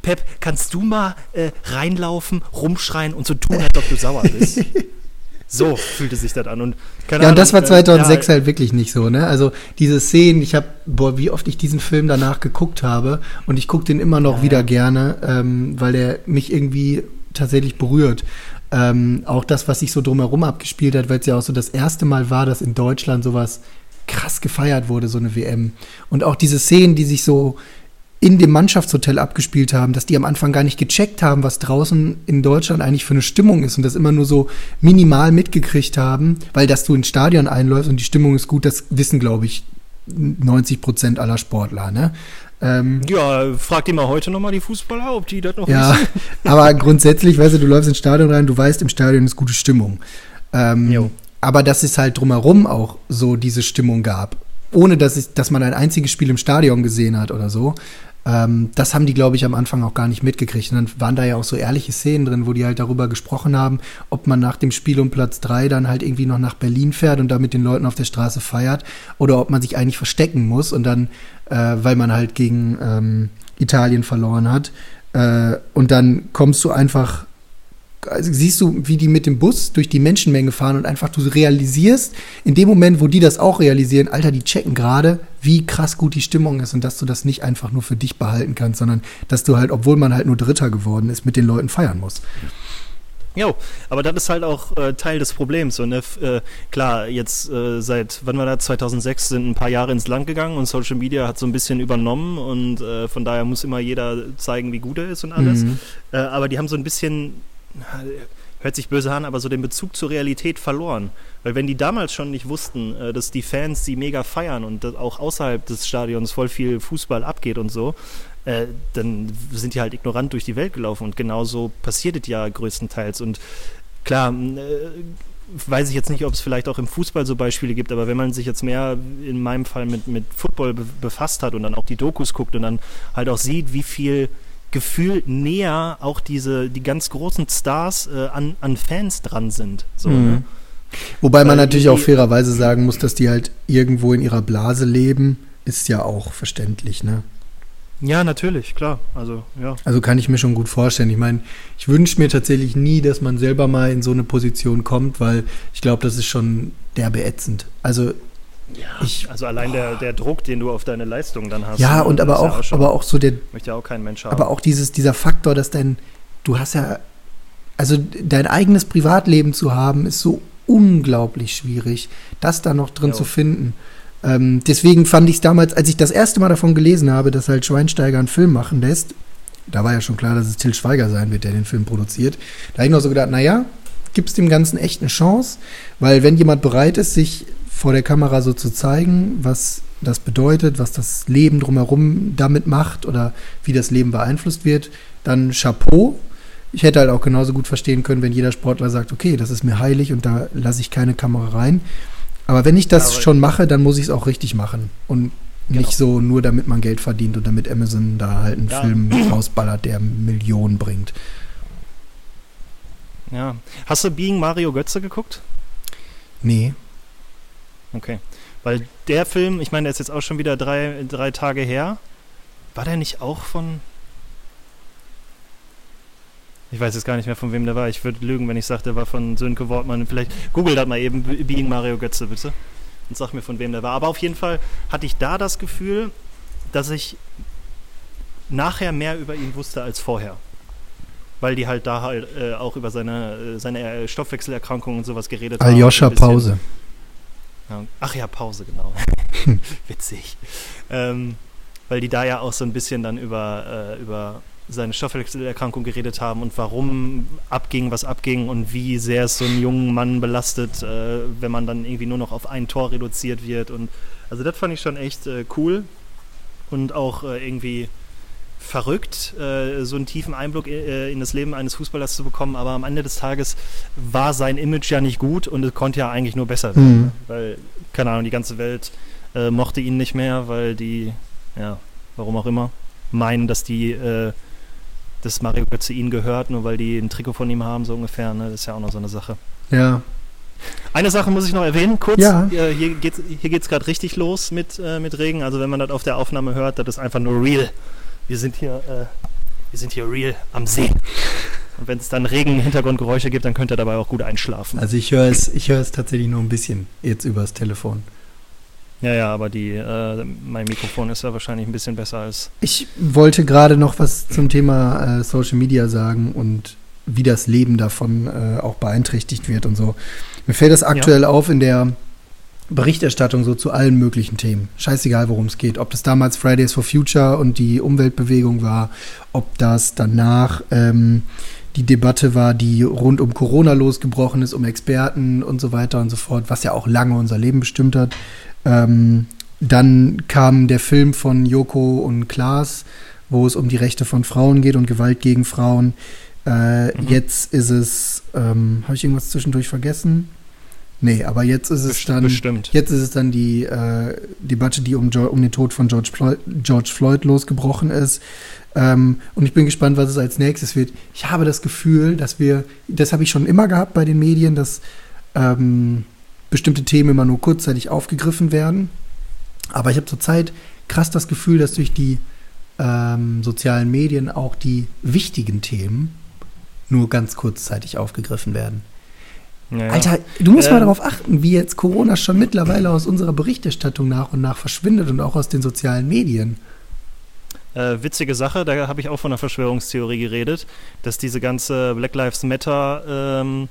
Pep, kannst du mal äh, reinlaufen, rumschreien und so tun, als ob du sauer bist? (laughs) so fühlte sich das an. Und,
Ja, und das war
Ahnung,
2006
äh, ja,
halt wirklich nicht so, ne? Also diese Szenen, ich habe, boah, wie oft ich diesen Film danach geguckt habe und ich gucke den immer noch
Ja,
wieder
ja.
gerne, ähm, weil der mich irgendwie tatsächlich berührt. Ähm, auch das, was sich so drumherum abgespielt hat, weil es ja auch so das erste Mal war, dass in Deutschland sowas krass gefeiert wurde, so eine WM. Und auch diese Szenen, die sich so in dem Mannschaftshotel abgespielt haben, dass die am Anfang gar nicht gecheckt haben, was draußen in Deutschland eigentlich für eine Stimmung ist und das immer nur so minimal mitgekriegt haben, weil dass du ins Stadion einläufst und die Stimmung ist gut, das wissen, glaube ich, 90 Prozent aller Sportler, ne?
Ähm, ja, frag dir mal heute nochmal die Fußballer, ob die das noch
Ja, wissen. (laughs) aber grundsätzlich, weißt du, du läufst ins Stadion rein, du weißt, im Stadion ist gute Stimmung. Ähm, aber dass es halt drumherum auch so diese Stimmung gab, ohne dass, es, dass man ein einziges Spiel im Stadion gesehen hat oder so, ähm, das haben die, glaube ich, am Anfang auch gar nicht mitgekriegt. Und dann waren da ja auch so ehrliche Szenen drin, wo die halt darüber gesprochen haben, ob man nach dem Spiel um Platz drei dann halt irgendwie noch nach Berlin fährt und da mit den Leuten auf der Straße feiert oder ob man sich eigentlich verstecken muss und dann, äh, weil man halt gegen ähm, Italien verloren hat. Äh, und dann kommst du einfach also siehst du, wie die mit dem Bus durch die Menschenmenge fahren und einfach du realisierst, in dem Moment, wo die das auch realisieren, Alter, die checken gerade, wie krass gut die Stimmung ist und dass du das nicht einfach nur für dich behalten kannst, sondern dass du halt, obwohl man halt nur Dritter geworden ist, mit den Leuten feiern musst.
Jo, aber das ist halt auch äh, Teil des Problems. So, ne? äh, klar, jetzt äh, seit, wann war das, 2006 sind ein paar Jahre ins Land gegangen und Social Media hat so ein bisschen übernommen und äh, von daher muss immer jeder zeigen, wie gut er ist und alles. Mhm. Äh, aber die haben so ein bisschen hört sich böse an, aber so den Bezug zur Realität verloren. Weil wenn die damals schon nicht wussten, äh, dass die Fans sie mega feiern und auch außerhalb des Stadions voll viel Fußball abgeht und so, äh, dann sind die halt ignorant durch die Welt gelaufen und genauso passiert es ja größtenteils. Und klar, äh, weiß ich jetzt nicht, ob es vielleicht auch im Fußball so Beispiele gibt, aber wenn man sich jetzt mehr in meinem Fall mit, mit Football befasst hat und dann auch die Dokus guckt und dann halt auch sieht, wie viel Gefühl näher auch diese, die ganz großen Stars äh, an, an Fans dran sind. So, mhm. ne?
Wobei Weil man natürlich auch fairerweise sagen muss, dass die halt irgendwo in ihrer Blase leben, ist ja auch verständlich, ne?
Ja, natürlich, klar. Also, ja.
Also kann ich mir schon gut vorstellen. Ich meine, ich wünsche mir tatsächlich nie, dass man selber mal in so eine Position kommt, weil ich glaube, das ist schon derbe ätzend. Also
ja, ich, also allein der, der Druck, den du auf deine Leistung dann hast.
Ja, und aber auch, ja auch aber auch so der.
Möchte ja auch kein Mensch haben.
Aber auch dieses, dieser Faktor, dass dein, du hast ja, also dein eigenes Privatleben zu haben, ist so unglaublich schwierig, das da noch drin jo. zu finden. Ähm, deswegen fand ich es damals, als ich das erste Mal davon gelesen habe, dass halt Schweinsteiger einen Film machen lässt, da war ja schon klar, dass es Till Schweiger sein wird, der den Film produziert. Da habe ich noch so gedacht, naja, gibt es dem Ganzen echt eine Chance, weil wenn jemand bereit ist, sich vor der Kamera so zu zeigen, was das bedeutet, was das Leben drumherum damit macht oder wie das Leben beeinflusst wird, dann Chapeau. Ich hätte halt auch genauso gut verstehen können, wenn jeder Sportler sagt, okay, das ist mir heilig und da lasse ich keine Kamera rein. Aber wenn ich das ja, schon mache, dann muss ich es auch richtig machen. Und genau. nicht so nur, damit man Geld verdient und damit Amazon da halt einen ja. Film rausballert, der Millionen bringt.
Ja. Hast du Being Mario Götze geguckt?
Nee.
Okay. Weil der Film, ich meine, der ist jetzt auch schon wieder drei, drei Tage her. War der nicht auch von. Ich weiß jetzt gar nicht mehr, von wem der war. Ich würde lügen, wenn ich sage, der war von Sönke Wortmann. Vielleicht google das mal eben, Being Mario Götze, bitte. Und sag mir, von wem der war. Aber auf jeden Fall hatte ich da das Gefühl, dass ich nachher mehr über ihn wusste als vorher. Weil die halt da halt äh, auch über seine, äh, seine Stoffwechselerkrankungen und sowas geredet
Aljoscha haben. Aljoscha Pause.
Ach ja, Pause, genau. (laughs) Witzig. Ähm, weil die da ja auch so ein bisschen dann über, äh, über seine Stoffwechselerkrankung geredet haben und warum abging, was abging und wie sehr es so einen jungen Mann belastet, äh, wenn man dann irgendwie nur noch auf ein Tor reduziert wird. Und also das fand ich schon echt äh, cool und auch äh, irgendwie verrückt, äh, so einen tiefen Einblick äh, in das Leben eines Fußballers zu bekommen, aber am Ende des Tages war sein Image ja nicht gut und es konnte ja eigentlich nur besser werden. Mhm. Weil, keine Ahnung, die ganze Welt äh, mochte ihn nicht mehr, weil die, ja, warum auch immer, meinen, dass die, äh, dass Mario Götze ihnen gehört, nur weil die ein Trikot von ihm haben, so ungefähr. Ne? Das ist ja auch noch so eine Sache.
Ja.
Eine Sache muss ich noch erwähnen, kurz.
Ja.
Hier geht es gerade richtig los mit, äh, mit Regen. Also wenn man das auf der Aufnahme hört, das ist einfach nur real wir sind hier, äh, wir sind hier real am See. Und wenn es dann Regen, Hintergrundgeräusche gibt, dann könnt ihr dabei auch gut einschlafen.
Also ich höre es, ich höre es tatsächlich nur ein bisschen jetzt übers Telefon.
Ja, ja, aber die, äh, mein Mikrofon ist ja wahrscheinlich ein bisschen besser als.
Ich wollte gerade noch was zum Thema äh, Social Media sagen und wie das Leben davon äh, auch beeinträchtigt wird und so. Mir fällt das aktuell ja. auf in der Berichterstattung so zu allen möglichen Themen. Scheißegal, worum es geht. Ob das damals Fridays for Future und die Umweltbewegung war, ob das danach ähm, die Debatte war, die rund um Corona losgebrochen ist, um Experten und so weiter und so fort, was ja auch lange unser Leben bestimmt hat. Ähm, dann kam der Film von Joko und Klaas, wo es um die Rechte von Frauen geht und Gewalt gegen Frauen. Äh, mhm. Jetzt ist es, ähm, habe ich irgendwas zwischendurch vergessen? Nee, aber jetzt ist es dann,
Bestimmt.
jetzt ist es dann die äh, Debatte, die um, um, den Tod von George Floyd, George Floyd losgebrochen ist. Ähm, und ich bin gespannt, was es als nächstes wird. Ich habe das Gefühl, dass wir, das habe ich schon immer gehabt bei den Medien, dass ähm, bestimmte Themen immer nur kurzzeitig aufgegriffen werden. Aber ich habe zurzeit krass das Gefühl, dass durch die ähm, sozialen Medien auch die wichtigen Themen nur ganz kurzzeitig aufgegriffen werden. Ja, Alter, du musst ähm, mal darauf achten, wie jetzt Corona schon mittlerweile aus unserer Berichterstattung nach und nach verschwindet und auch aus den sozialen Medien.
Äh, witzige Sache, da habe ich auch von einer Verschwörungstheorie geredet, dass diese ganze Black Lives Matter ähm,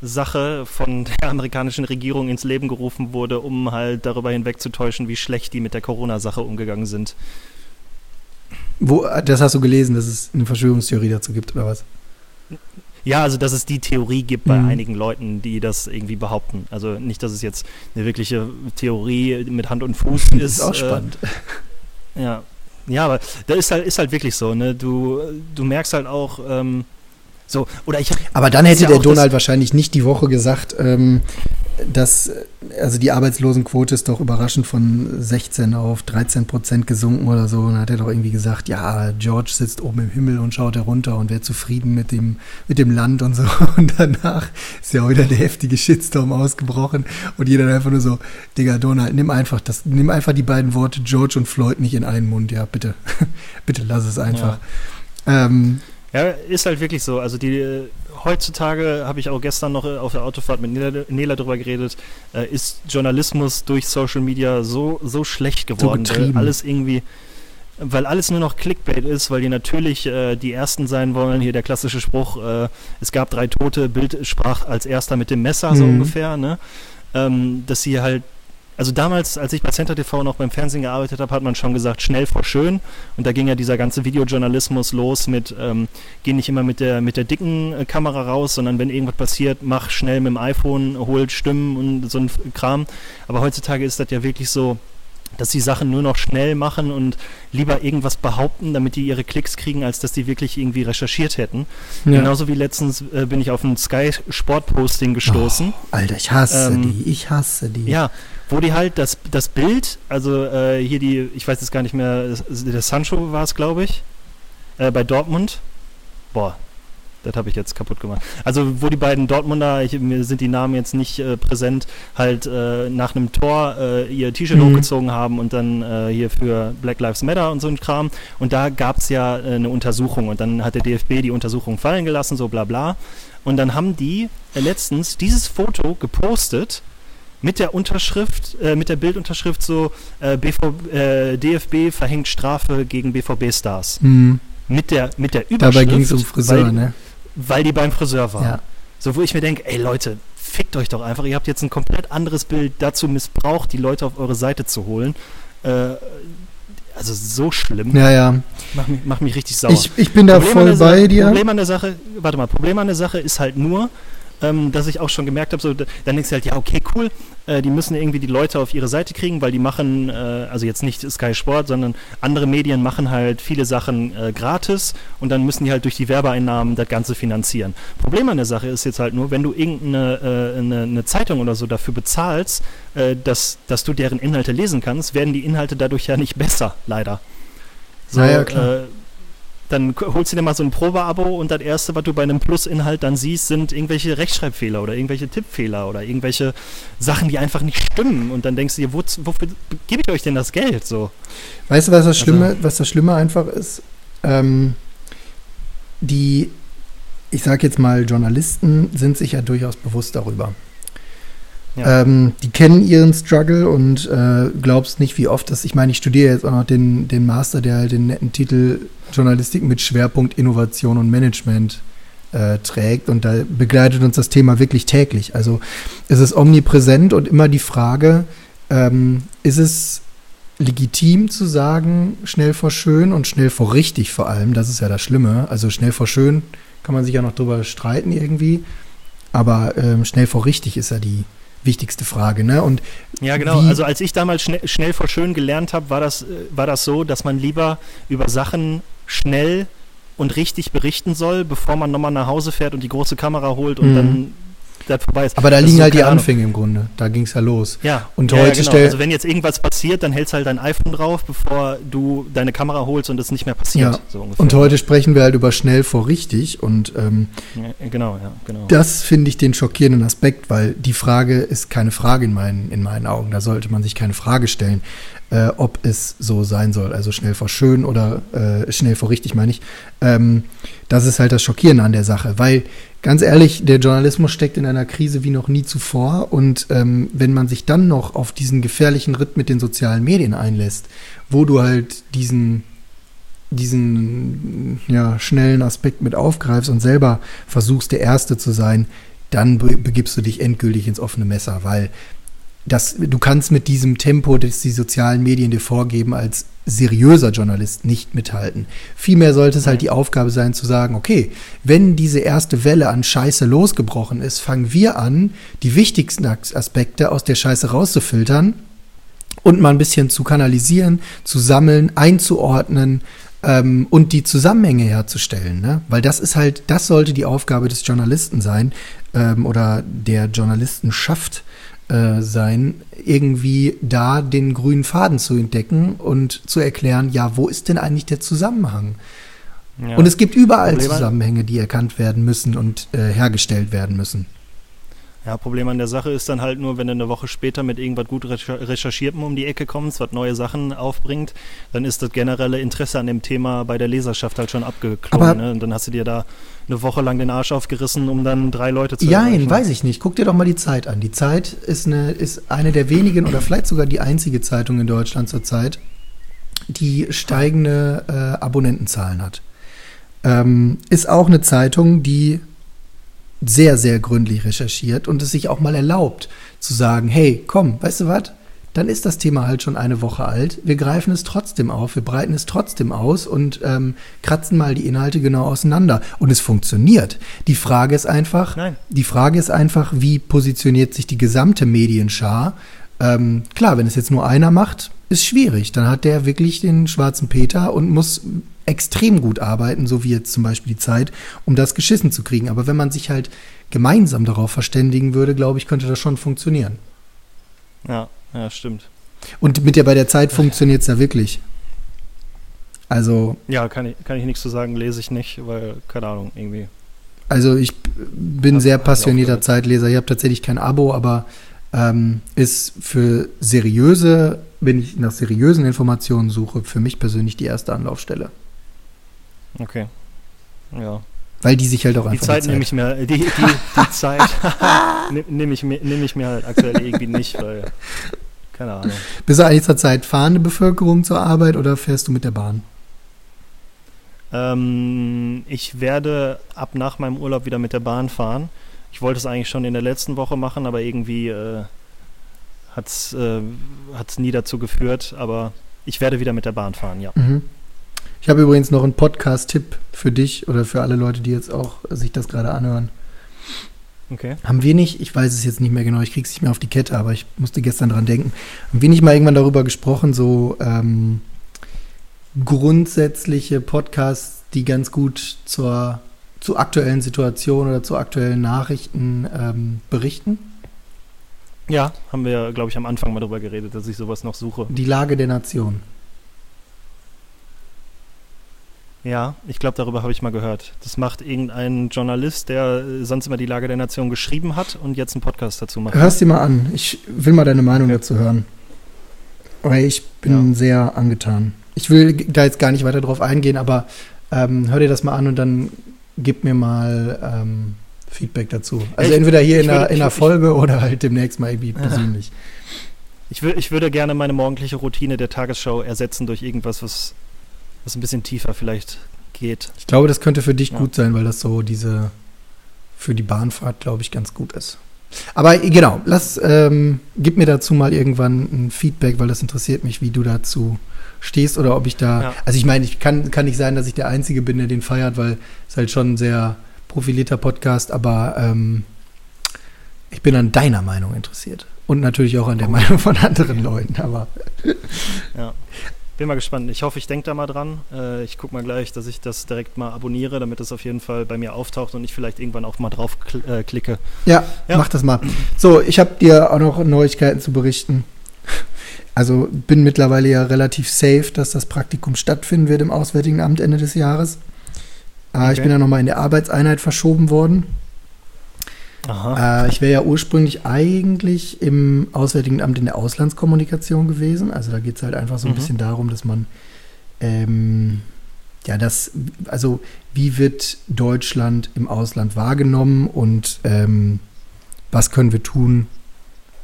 Sache von der amerikanischen Regierung ins Leben gerufen wurde, um halt darüber hinwegzutäuschen, wie schlecht die mit der Corona-Sache umgegangen sind.
Wo, das hast du gelesen, dass es eine Verschwörungstheorie dazu gibt, oder was?
Ja, also dass es die Theorie gibt bei mhm. einigen Leuten, die das irgendwie behaupten. Also nicht, dass es jetzt eine wirkliche Theorie mit Hand und Fuß ist. Das ist
auch äh, spannend.
Ja. Ja, aber da ist halt, ist halt wirklich so, ne? Du, du merkst halt auch, ähm, so, oder ich
Aber dann hätte ja der Donald wahrscheinlich nicht die Woche gesagt, ähm, dass, also die Arbeitslosenquote ist doch überraschend von 16 auf 13 Prozent gesunken oder so. Und dann hat er doch irgendwie gesagt, ja, George sitzt oben im Himmel und schaut herunter und wäre zufrieden mit dem, mit dem Land und so. (laughs) Und danach ist ja wieder der heftige Shitstorm ausgebrochen und jeder einfach nur so, Digga, Donald, nimm einfach das, nimm einfach die beiden Worte George und Floyd nicht in einen Mund, ja, bitte. (laughs) bitte lass es einfach.
Ja. Ähm, ja, ist halt wirklich so. Also die heutzutage habe ich auch gestern noch äh, auf der Autofahrt mit Nela, Nela drüber geredet, äh, ist Journalismus durch Social Media so so schlecht geworden, so weil alles irgendwie weil alles nur noch Clickbait ist, weil die natürlich äh, die Ersten sein wollen. Hier der klassische Spruch, äh, es gab drei Tote, Bild sprach als Erster mit dem Messer, mhm. so ungefähr, ne? Ähm, dass sie halt also damals, als ich bei Center TV noch beim Fernsehen gearbeitet habe, hat man schon gesagt, schnell vor schön. Und da ging ja dieser ganze Videojournalismus los mit, ähm, geh nicht immer mit der, mit der dicken äh, Kamera raus, sondern wenn irgendwas passiert, mach schnell mit dem iPhone, holt Stimmen und so ein Kram. Aber heutzutage ist das ja wirklich so, dass sie Sachen nur noch schnell machen und lieber irgendwas behaupten, damit die ihre Klicks kriegen, als dass die wirklich irgendwie recherchiert hätten. Ja. Genauso wie letztens äh, bin ich auf ein Sky Sport Posting gestoßen. Oh,
Alter, ich hasse ähm, die, ich hasse die.
Ja, wo die halt das, das Bild, also äh, hier die, ich weiß jetzt gar nicht mehr, der Sancho war es, glaube ich, äh, bei Dortmund. Boah, das habe ich jetzt kaputt gemacht. Also wo die beiden Dortmunder, ich, mir sind die Namen jetzt nicht äh, präsent, halt äh, nach einem Tor äh, ihr T-Shirt mhm. hochgezogen haben und dann äh, hier für Black Lives Matter und so ein Kram. Und da gab es ja äh, eine Untersuchung und dann hat der DFB die Untersuchung fallen gelassen, so bla bla. Und dann haben die äh, letztens dieses Foto gepostet mit der Unterschrift, äh, mit der Bildunterschrift so äh, BV, äh, DFB verhängt Strafe gegen BVB-Stars.
Mhm.
Mit der, mit der Überschrift. Dabei
ging es um Friseur,
weil,
ne?
Weil die beim Friseur waren.
Ja.
So, wo ich mir denke, ey Leute, fickt euch doch einfach. Ihr habt jetzt ein komplett anderes Bild dazu missbraucht, die Leute auf eure Seite zu holen. Äh, also so schlimm.
Ja, ja.
Mach mich, mach mich richtig sauer.
Ich, ich bin da Problem voll bei
Sache,
dir.
Problem an der Sache, warte mal, Problem an der Sache ist halt nur, ähm, dass ich auch schon gemerkt habe, so, dann denkst du halt, ja, okay, cool, äh, die müssen irgendwie die Leute auf ihre Seite kriegen, weil die machen, äh, also jetzt nicht Sky Sport, sondern andere Medien machen halt viele Sachen äh, gratis und dann müssen die halt durch die Werbeeinnahmen das Ganze finanzieren. Problem an der Sache ist jetzt halt nur, wenn du irgendeine äh, eine, eine Zeitung oder so dafür bezahlst, äh, dass, dass du deren Inhalte lesen kannst, werden die Inhalte dadurch ja nicht besser, leider.
So, naja, klar
äh, dann holst du dir mal so ein Probeabo und das erste, was du bei einem Plus-Inhalt dann siehst, sind irgendwelche Rechtschreibfehler oder irgendwelche Tippfehler oder irgendwelche Sachen, die einfach nicht stimmen. Und dann denkst du dir, wo, wofür gebe ich euch denn das Geld? So.
Weißt du, was das Schlimme, also, was das Schlimme einfach ist? Ähm, die, ich sag jetzt mal, Journalisten sind sich ja durchaus bewusst darüber. Ja. Ähm, die kennen ihren Struggle und äh, glaubst nicht, wie oft das. Ich meine, ich studiere jetzt auch noch den, den Master, der halt den netten Titel Journalistik mit Schwerpunkt Innovation und Management äh, trägt. Und da begleitet uns das Thema wirklich täglich. Also es ist omnipräsent und immer die Frage, ähm, ist es legitim zu sagen, schnell vor schön und schnell vor richtig vor allem, das ist ja das Schlimme. Also schnell vor schön kann man sich ja noch drüber streiten irgendwie, aber ähm, schnell vor richtig ist ja die, wichtigste Frage. Ne? Und
ja, genau. Also als ich damals schnell, schnell vor schön gelernt habe, war das, äh, war das so, dass man lieber über Sachen schnell und richtig berichten soll, bevor man nochmal nach Hause fährt und die große Kamera holt und
Mhm.
dann das vorbei ist.
aber da
Das
liegen
so,
halt die
Ahnung.
Anfänge im Grunde. Da ging es ja los.
Ja,
Und
ja,
heute
ja, genau. Also wenn jetzt irgendwas passiert, dann hältst halt dein iPhone drauf, bevor du deine Kamera holst und es nicht mehr passiert.
Ja.
So.
Und heute sprechen wir halt über schnell vor richtig und ähm,
Ja, genau, ja, genau.
Das finde ich den schockierenden Aspekt, weil die Frage ist keine Frage in meinen, in meinen Augen. Da sollte man sich keine Frage stellen, äh, ob es so sein soll. Also schnell vor schön oder äh, schnell vor richtig, meine ich. Ähm, das ist halt das Schockierende an der Sache, weil ganz ehrlich, der Journalismus steckt in einer Krise wie noch nie zuvor. Und ähm, wenn man sich dann noch auf diesen gefährlichen Ritt mit den sozialen Medien einlässt, wo du halt diesen diesen ja, schnellen Aspekt mit aufgreifst und selber versuchst, der Erste zu sein, dann be begibst du dich endgültig ins offene Messer, weil das, du kannst mit diesem Tempo, das die sozialen Medien dir vorgeben, als seriöser Journalist nicht mithalten. Vielmehr sollte es halt die Aufgabe sein zu sagen, okay, wenn diese erste Welle an Scheiße losgebrochen ist, fangen wir an, die wichtigsten As- Aspekte aus der Scheiße rauszufiltern und mal ein bisschen zu kanalisieren, zu sammeln, einzuordnen ähm, und die Zusammenhänge herzustellen. Ne? Weil das ist halt, das sollte die Aufgabe des Journalisten sein ähm, oder der Journalistenschaft äh, sein, irgendwie da den grünen Faden zu entdecken und zu erklären, ja, wo ist denn eigentlich der Zusammenhang?
Ja.
Und es gibt überall
Problem
Zusammenhänge, die erkannt werden müssen und äh, hergestellt werden müssen.
Ja, Problem an der Sache ist dann halt nur, wenn du eine Woche später mit irgendwas gut recher- recherchiertem um die Ecke kommst, was neue Sachen aufbringt, dann ist das generelle Interesse an dem Thema bei der Leserschaft halt schon abgeklungen. Ne? Und dann hast du dir da eine Woche lang den Arsch aufgerissen, um dann drei Leute zu
Nein,
erreichen.
weiß ich nicht. Guck dir doch mal die Zeit an. Die Zeit ist eine, ist eine der wenigen oder vielleicht sogar die einzige Zeitung in Deutschland zurzeit, die steigende äh, Abonnentenzahlen hat. Ähm, ist auch eine Zeitung, die sehr, sehr gründlich recherchiert und es sich auch mal erlaubt zu sagen, hey, komm, weißt du was? Dann ist das Thema halt schon eine Woche alt. Wir greifen es trotzdem auf, wir breiten es trotzdem aus und ähm, kratzen mal die Inhalte genau auseinander. Und es funktioniert. Die Frage ist einfach,
Nein.
die Frage ist einfach, wie positioniert sich die gesamte Medienschar? Ähm, klar, wenn es jetzt nur einer macht, ist schwierig. Dann hat der wirklich den schwarzen Peter und muss extrem gut arbeiten, so wie jetzt zum Beispiel die Zeit, um das geschissen zu kriegen. Aber wenn man sich halt gemeinsam darauf verständigen würde, glaube ich, könnte das schon funktionieren.
Ja, ja, stimmt.
Und mit der bei der Zeit funktioniert es ja wirklich. Also,
Ja, kann ich, kann ich nichts zu sagen, lese ich nicht, weil, keine Ahnung, irgendwie.
also ich bin
Hab-
sehr passionierter. Zeitleser. Ich habe tatsächlich kein Abo, aber ähm, ist für seriöse, wenn ich nach seriösen Informationen suche, für mich persönlich die erste Anlaufstelle.
Okay. Ja.
Weil die sich halt auch
Die
einfach
Zeit nehme ich mir, die, die, die (laughs) Zeit (laughs) nehme nehm ich, mir- nehm ich mir halt aktuell irgendwie nicht, weil, (laughs) keine Ahnung.
Bist du eigentlich zurzeit fahrende Bevölkerung zur Arbeit oder fährst du mit der Bahn?
Ähm, ich werde ab nach meinem Urlaub wieder mit der Bahn fahren. Ich wollte es eigentlich schon in der letzten Woche machen, aber irgendwie äh, hat es äh, hat's nie dazu geführt. Aber ich werde wieder mit der Bahn fahren, ja.
Mhm. Ich habe übrigens noch einen Podcast-Tipp für dich oder für alle Leute, die jetzt auch sich das gerade anhören.
Okay.
Haben wir nicht, ich weiß es jetzt nicht mehr genau, ich krieg's nicht mehr auf die Kette, aber ich musste gestern dran denken. Haben wir nicht mal irgendwann darüber gesprochen, so ähm, grundsätzliche Podcasts, die ganz gut zur, zur aktuellen Situation oder zu aktuellen Nachrichten ähm, berichten?
Ja, haben wir, glaube ich, am Anfang mal drüber geredet, dass ich sowas noch suche.
Die Lage der Nation.
Ja, ich glaube, darüber habe ich mal gehört. Das macht irgendein Journalist, der äh, sonst immer die Lage der Nation geschrieben hat und jetzt einen Podcast dazu macht.
Hörst dir mal an. Ich will mal deine Meinung dazu hören. Weil ich bin sehr angetan. Ich will da jetzt gar nicht weiter drauf eingehen, aber ähm, hör dir das mal an und dann gib mir mal ähm, Feedback dazu. Also
Ich-
entweder hier in, der, in der
ich-
Folge oder halt demnächst mal irgendwie persönlich.
Ich, wür ich würde gerne meine morgendliche Routine der Tagesschau ersetzen durch irgendwas, was, was ein bisschen tiefer vielleicht geht.
Ich glaube, das könnte für dich
Ja.
gut sein, weil das so diese für die Bahnfahrt, glaube ich, ganz gut ist. Aber genau, lass, ähm, gib mir dazu mal irgendwann ein Feedback, weil das interessiert mich, wie du dazu stehst oder ob ich da.
Ja.
Also ich meine, ich kann, kann nicht sein, dass ich der Einzige bin, der den feiert, weil es halt schon ein sehr profilierter Podcast, aber ähm, Ich bin an deiner Meinung interessiert. Und natürlich auch an der Meinung von anderen Leuten, aber.
Ja. Bin mal gespannt. Ich hoffe, ich denke da mal dran. Äh, ich gucke mal gleich, dass ich das direkt mal abonniere, damit es auf jeden Fall bei mir auftaucht und ich vielleicht irgendwann auch mal drauf kl äh, klicke.
Ja, ja, mach das mal. So, ich habe dir auch noch Neuigkeiten zu berichten. Also bin mittlerweile ja relativ safe, dass das Praktikum stattfinden wird im Auswärtigen Amt Ende des Jahres. Äh, okay. Ich bin ja nochmal in der Arbeitseinheit verschoben worden. Äh, ich wäre ja ursprünglich eigentlich im Auswärtigen Amt in der Auslandskommunikation gewesen. Also da geht es halt einfach so ein mhm. bisschen darum, dass man ähm, ja das, also wie wird Deutschland im Ausland wahrgenommen und ähm, was können wir tun,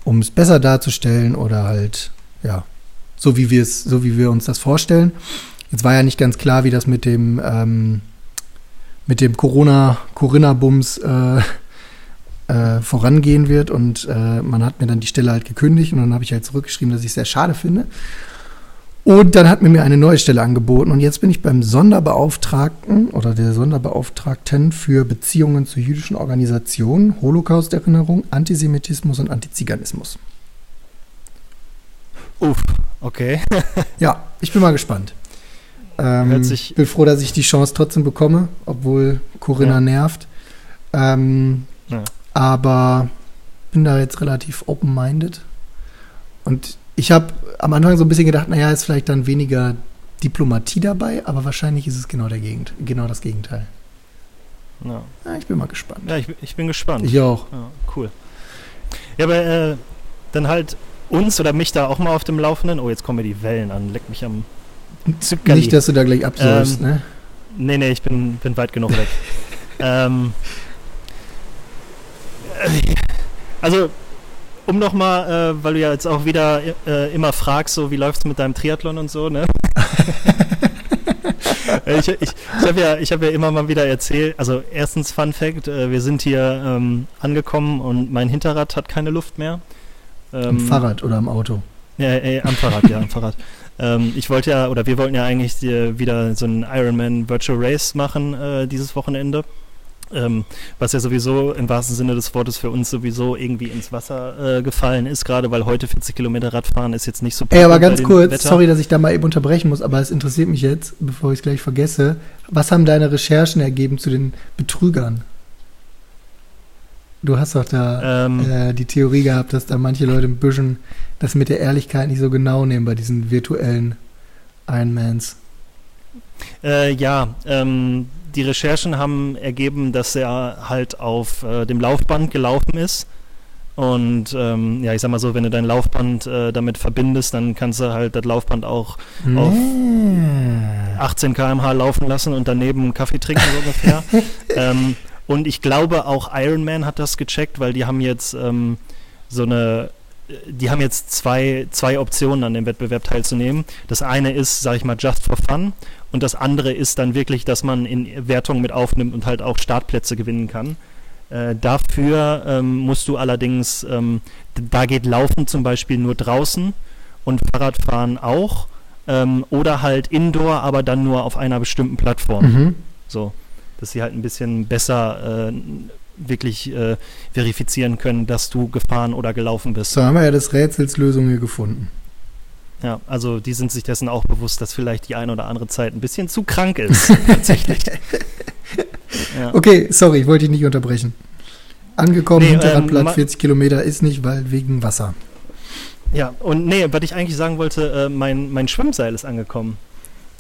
um es besser darzustellen oder halt, ja, so wie wir es, so wie wir uns das vorstellen. Jetzt war ja nicht ganz klar, wie das mit dem ähm, mit dem Corona, Corinna-Bums äh, äh, vorangehen wird. Und äh, man hat mir dann die Stelle halt gekündigt und dann habe ich halt zurückgeschrieben, dass ich es sehr schade finde. Und dann hat mir mir eine neue Stelle angeboten und jetzt bin ich beim Sonderbeauftragten oder der Sonderbeauftragten für Beziehungen zu jüdischen Organisationen, Holocaust-Erinnerung, Antisemitismus und Antiziganismus.
Uff, okay. (laughs)
ja, ich bin mal gespannt. Ähm, ich bin froh, dass ich die Chance trotzdem bekomme, obwohl Corinna ja. nervt. Ähm, ja. Aber bin da jetzt relativ open-minded. Und ich habe am Anfang so ein bisschen gedacht, naja, ist vielleicht dann weniger Diplomatie dabei, aber wahrscheinlich ist es genau, der Gegend, genau das Gegenteil. Ja. ja ich bin mal gespannt.
Ja, ich, ich bin gespannt.
Ich auch.
Ja, cool. Ja, aber äh, dann halt uns oder mich da auch mal auf dem Laufenden. Oh, jetzt kommen mir die Wellen an. Leck mich am
Zuckerli. Nicht, dass du da gleich absäufst, ähm, ne?
Nee, nee, ich bin, bin weit genug weg. (laughs) ähm, also, um nochmal, äh, weil du ja jetzt auch wieder äh, immer fragst, so wie läuft es mit deinem Triathlon und so, ne? (laughs) ich ich, ich habe ja, hab ja immer mal wieder erzählt, also erstens Fun Fact, äh, wir sind hier ähm, angekommen und mein Hinterrad hat keine Luft mehr.
Ähm, Am Fahrrad oder am Auto?
Ja, ey, am Fahrrad, ja, am Fahrrad. Ähm, ich wollte ja, oder wir wollten ja eigentlich wieder so einen Ironman Virtual Race machen äh, dieses Wochenende. Ähm, was ja sowieso im wahrsten Sinne des Wortes für uns sowieso irgendwie ins Wasser äh, gefallen ist, gerade weil heute 40 Kilometer Radfahren ist jetzt nicht so
Ey, aber ganz kurz, Wetter. sorry, dass ich da mal eben unterbrechen muss, aber es interessiert mich jetzt, bevor ich es gleich vergesse. Was haben deine Recherchen ergeben zu den Betrügern? Du hast doch da ähm, äh, die Theorie gehabt, dass da manche Leute ein bisschen das mit der Ehrlichkeit nicht so genau nehmen bei diesen virtuellen Ironmans.
Äh, ja, ähm, die Recherchen haben ergeben, dass er halt auf äh, dem Laufband gelaufen ist. Und ähm, ja, ich sag mal so, wenn du dein Laufband äh, damit verbindest, dann kannst du halt das Laufband auch nee. auf 18 km/h laufen lassen und daneben einen Kaffee trinken so ungefähr. (laughs) ähm, und ich glaube auch Iron Man hat das gecheckt, weil die haben jetzt ähm, so eine die haben jetzt zwei, zwei Optionen an dem Wettbewerb teilzunehmen. Das eine ist, sag ich mal, just for fun und das andere ist dann wirklich, dass man in Wertungen mit aufnimmt und halt auch Startplätze gewinnen kann. Äh, dafür ähm, musst du allerdings, ähm, da geht Laufen zum Beispiel nur draußen und Fahrradfahren auch ähm, oder halt Indoor, aber dann nur auf einer bestimmten Plattform. Mhm. So, dass sie halt ein bisschen besser äh, wirklich äh, verifizieren können, dass du gefahren oder gelaufen bist.
So haben wir ja des Rätsels Lösung hier gefunden.
Ja, also die sind sich dessen auch bewusst, dass vielleicht die eine oder andere Zeit ein bisschen zu krank (laughs) ist, tatsächlich.
ja. Okay, sorry, ich wollte dich nicht unterbrechen. Angekommen, nee, Hinterradblatt, ähm, 40 Kilometer ist nicht, weil wegen Wasser.
Ja, und nee, was ich eigentlich sagen wollte, äh, mein, mein Schwimmseil ist angekommen.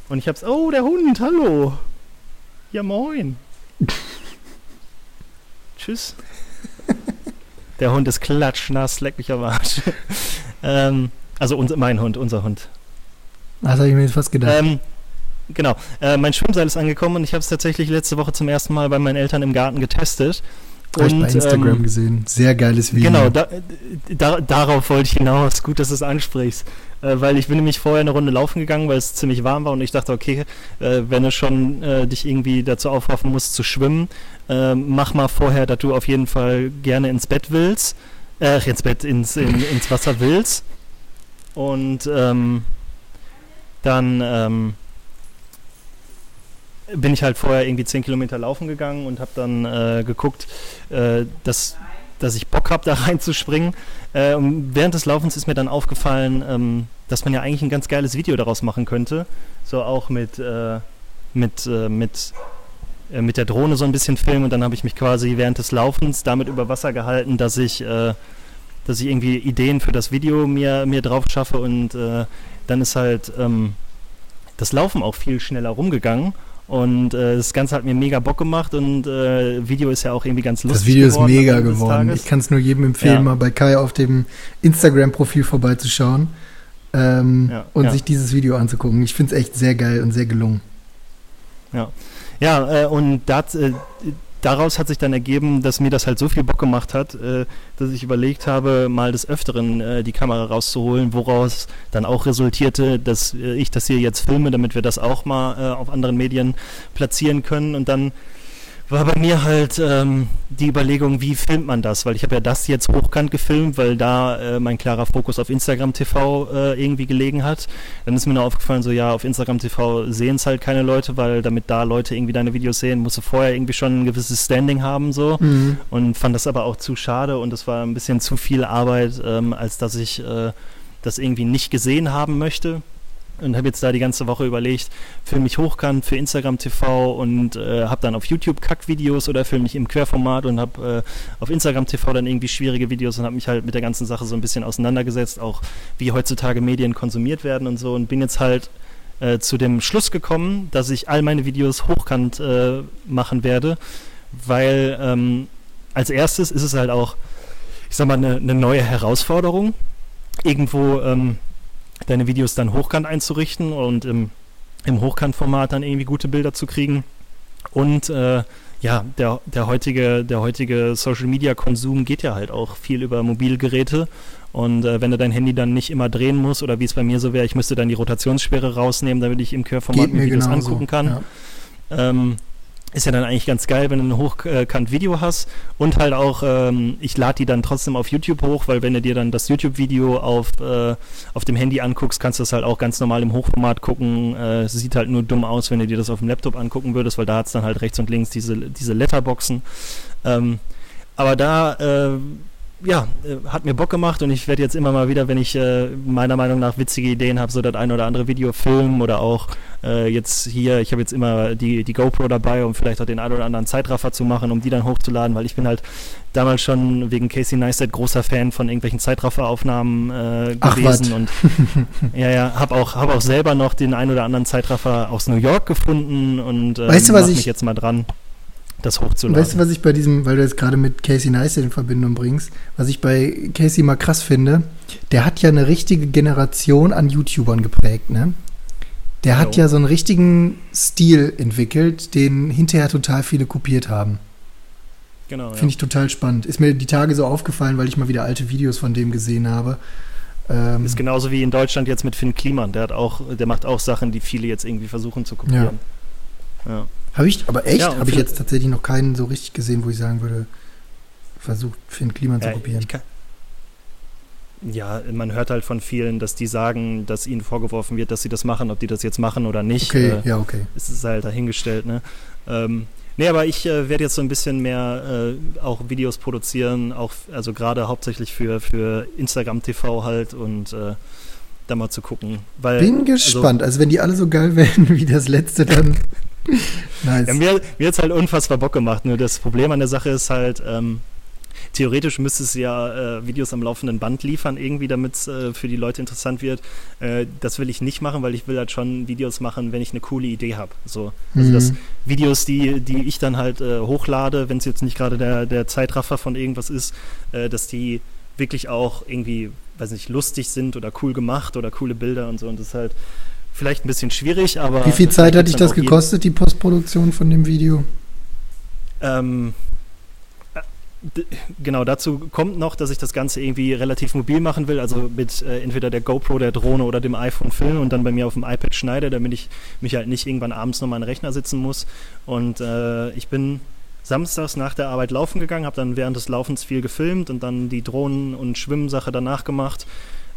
Und ich hab's, oh, der Hund, hallo. Ja, moin. (laughs) Tschüss. Der Hund ist klatschnass, leck mich am Arsch. ähm, also unser, mein Hund, unser Hund.
Das habe ich mir jetzt fast gedacht. Ähm,
genau. Äh, mein Schwimmseil ist angekommen und ich habe es tatsächlich letzte Woche zum ersten Mal bei meinen Eltern im Garten getestet.
Habe ich bei Instagram ähm, gesehen. Sehr geiles Video.
Genau, da, da, darauf wollte ich hinaus. Gut, dass du es ansprichst. Äh, weil ich bin nämlich vorher eine Runde laufen gegangen, weil es ziemlich warm war und ich dachte, okay, äh, wenn du schon äh, dich irgendwie dazu aufraffen musst zu schwimmen, äh, mach mal vorher, dass du auf jeden Fall gerne ins Bett willst. Äh, ins Bett, ins, in, ins Wasser willst. Und ähm, dann ähm, bin ich halt vorher irgendwie 10 Kilometer laufen gegangen und habe dann äh, geguckt, dass dass ich Bock habe, da (laughs) reinzuspringen. Äh, und während des Laufens ist mir dann aufgefallen, ähm, dass man ja eigentlich ein ganz geiles Video daraus machen könnte. So auch mit, äh, mit, äh, mit, äh, mit der Drohne so ein bisschen filmen. Und dann habe ich mich quasi während des Laufens damit über Wasser gehalten, dass ich, äh, dass ich irgendwie Ideen für das Video mir, mir drauf schaffe. Und äh, dann ist halt ähm, das Laufen auch viel schneller rumgegangen. Und äh, das Ganze hat mir mega Bock gemacht und äh, Video ist ja auch irgendwie ganz lustig.
Das Video geworden, ist mega geworden. Ich kann es nur jedem empfehlen, ja. mal bei Kai auf dem Instagram-Profil vorbeizuschauen ähm, ja, und ja. sich dieses Video anzugucken. Ich finde es echt sehr geil und sehr gelungen.
Ja, ja äh, und das, äh, daraus hat sich dann ergeben, dass mir das halt so viel Bock gemacht hat, äh, dass ich überlegt habe, mal des Öfteren äh, die Kamera rauszuholen, woraus dann auch resultierte, dass äh, ich das hier jetzt filme, damit wir das auch mal äh, auf anderen Medien platzieren können. Und dann war bei mir halt ähm, die Überlegung, wie filmt man das? Weil ich habe ja das jetzt hochkant gefilmt, weil da äh, mein klarer Fokus auf Instagram TV äh, irgendwie gelegen hat. Dann ist mir nur aufgefallen, so ja, auf Instagram TV sehen es halt keine Leute, weil damit da Leute irgendwie deine Videos sehen, musst du vorher irgendwie schon ein gewisses Standing haben so. Mhm. Und fand das aber auch zu schade und es war ein bisschen zu viel Arbeit, ähm, als dass ich äh, das irgendwie nicht gesehen haben möchte und habe jetzt da die ganze Woche überlegt, filme ich hochkant für Instagram TV und äh, habe dann auf YouTube Kackvideos oder filme ich im Querformat und habe äh, auf Instagram TV dann irgendwie schwierige Videos und habe mich halt mit der ganzen Sache so ein bisschen auseinandergesetzt, auch wie heutzutage Medien konsumiert werden und so und bin jetzt halt äh, zu dem Schluss gekommen, dass ich all meine Videos hochkant äh, machen werde, weil ähm, als erstes ist es halt auch, ich sag mal, eine ne neue Herausforderung. Irgendwo ähm, deine Videos dann hochkant einzurichten und im, im Hochkantformat dann irgendwie gute Bilder zu kriegen. Und äh, ja, der, der heutige, der heutige Social Media Konsum geht ja halt auch viel über Mobilgeräte. Und äh, wenn du dein Handy dann nicht immer drehen musst, oder wie es bei mir so wäre, ich müsste dann die Rotationssperre rausnehmen, damit ich im Querformat mir Videos angucken kann. Ja. Ähm, ist ja dann eigentlich ganz geil, wenn du ein Hochkant-Video hast und halt auch, ähm, ich lade die dann trotzdem auf YouTube hoch, weil wenn du dir dann das YouTube-Video auf, äh, auf dem Handy anguckst, kannst du das halt auch ganz normal im Hochformat gucken. Äh, sieht halt nur dumm aus, wenn du dir das auf dem Laptop angucken würdest, weil da hat es dann halt rechts und links diese, diese Letterboxen. Ähm, aber da äh, ja, äh, hat mir Bock gemacht und ich werde jetzt immer mal wieder, wenn ich äh, meiner Meinung nach witzige Ideen habe, so das ein oder andere Video filmen oder auch äh, jetzt hier, ich habe jetzt immer die, die GoPro dabei, um vielleicht auch den ein oder anderen Zeitraffer zu machen, um die dann hochzuladen, weil ich bin halt damals schon wegen Casey Neistat großer Fan von irgendwelchen Zeitrafferaufnahmen äh, gewesen und ja, ja, habe auch, hab auch selber noch den ein oder anderen Zeitraffer aus New York gefunden und
äh, weißt du, was ich,
mich jetzt mal dran das hochzuladen.
Weißt du, was ich bei diesem, weil du jetzt gerade mit Casey Neistat in Verbindung bringst, was ich bei Casey mal krass finde, der hat ja eine richtige Generation an YouTubern geprägt, ne? Der hat ja so einen richtigen Stil entwickelt, den hinterher total viele kopiert haben. Genau. Finde ja. ich total spannend. Ist mir die Tage so aufgefallen, weil ich mal wieder alte Videos von dem gesehen habe.
Ähm, ist genauso wie in Deutschland jetzt mit Finn Kliman. Der hat auch, der macht auch Sachen, die viele jetzt irgendwie versuchen zu kopieren.
Ja. ja. Habe ich, aber echt, ja, habe ich jetzt tatsächlich noch keinen so richtig gesehen, wo ich sagen würde, versucht Finn Kliman zu kopieren.
Ja, man hört halt von vielen, dass die sagen, dass ihnen vorgeworfen wird, dass sie das machen, ob die das jetzt machen oder nicht.
Okay, äh, ja, okay.
Es ist halt dahingestellt, ne? Ähm, nee, aber ich äh, werde jetzt so ein bisschen mehr äh, auch Videos produzieren, auch, also gerade hauptsächlich für, für Instagram TV halt und äh, da mal zu gucken. Weil,
Bin also gespannt. Also, also wenn die alle so geil (laughs) werden wie das letzte, dann (laughs)
nice. Ja, mir mir hat es halt unfassbar Bock gemacht. Nur das Problem an der Sache ist halt, ähm, theoretisch müsste es ja äh, Videos am laufenden Band liefern, irgendwie, damit es äh, für die Leute interessant wird. Äh, das will ich nicht machen, weil ich will halt schon Videos machen, wenn ich eine coole Idee habe. So. Also mhm. das Videos, die, die ich dann halt äh, hochlade, wenn es jetzt nicht gerade der, der Zeitraffer von irgendwas ist, äh, dass die wirklich auch irgendwie, weiß nicht, lustig sind oder cool gemacht oder coole Bilder und so. Und das ist halt vielleicht ein bisschen schwierig, aber.
Wie viel Zeit hat dich das gekostet, die Postproduktion von dem Video?
Ähm, genau, dazu kommt noch, dass ich das Ganze irgendwie relativ mobil machen will, also mit äh, entweder der GoPro, der Drohne oder dem iPhone filmen und dann bei mir auf dem iPad schneide, damit ich mich halt nicht irgendwann abends nochmal an den Rechner sitzen muss. Und äh, ich bin samstags nach der Arbeit laufen gegangen, habe dann während des Laufens viel gefilmt und dann die Drohnen- und Schwimmsache danach gemacht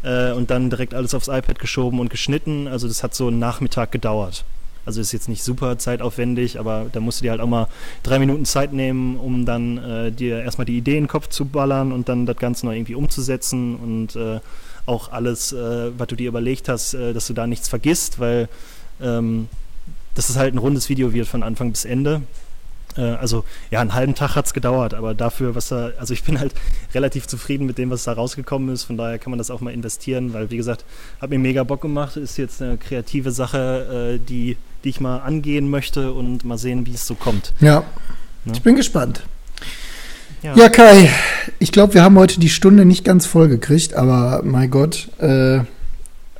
äh, und dann direkt alles aufs iPad geschoben und geschnitten. Also das hat so einen Nachmittag gedauert. Also ist jetzt nicht super zeitaufwendig, aber da musst du dir halt auch mal drei Minuten Zeit nehmen, um dann äh, dir erstmal die Idee in den Kopf zu ballern und dann das Ganze noch irgendwie umzusetzen und äh, auch alles, äh, was du dir überlegt hast, äh, dass du da nichts vergisst, weil ähm, dass es halt ein rundes Video wird von Anfang bis Ende. Äh, also ja, einen halben Tag hat es gedauert, aber dafür, was da, also ich bin halt (laughs) relativ zufrieden mit dem, was da rausgekommen ist. Von daher kann man das auch mal investieren, weil wie gesagt, hat mir mega Bock gemacht. Ist jetzt eine kreative Sache, äh, die, die ich mal angehen möchte und mal sehen, wie es so kommt.
Ja. Ne? Ich bin gespannt. Ja. ja, Kai, ich glaube, wir haben heute die Stunde nicht ganz voll gekriegt, aber mein Gott, äh,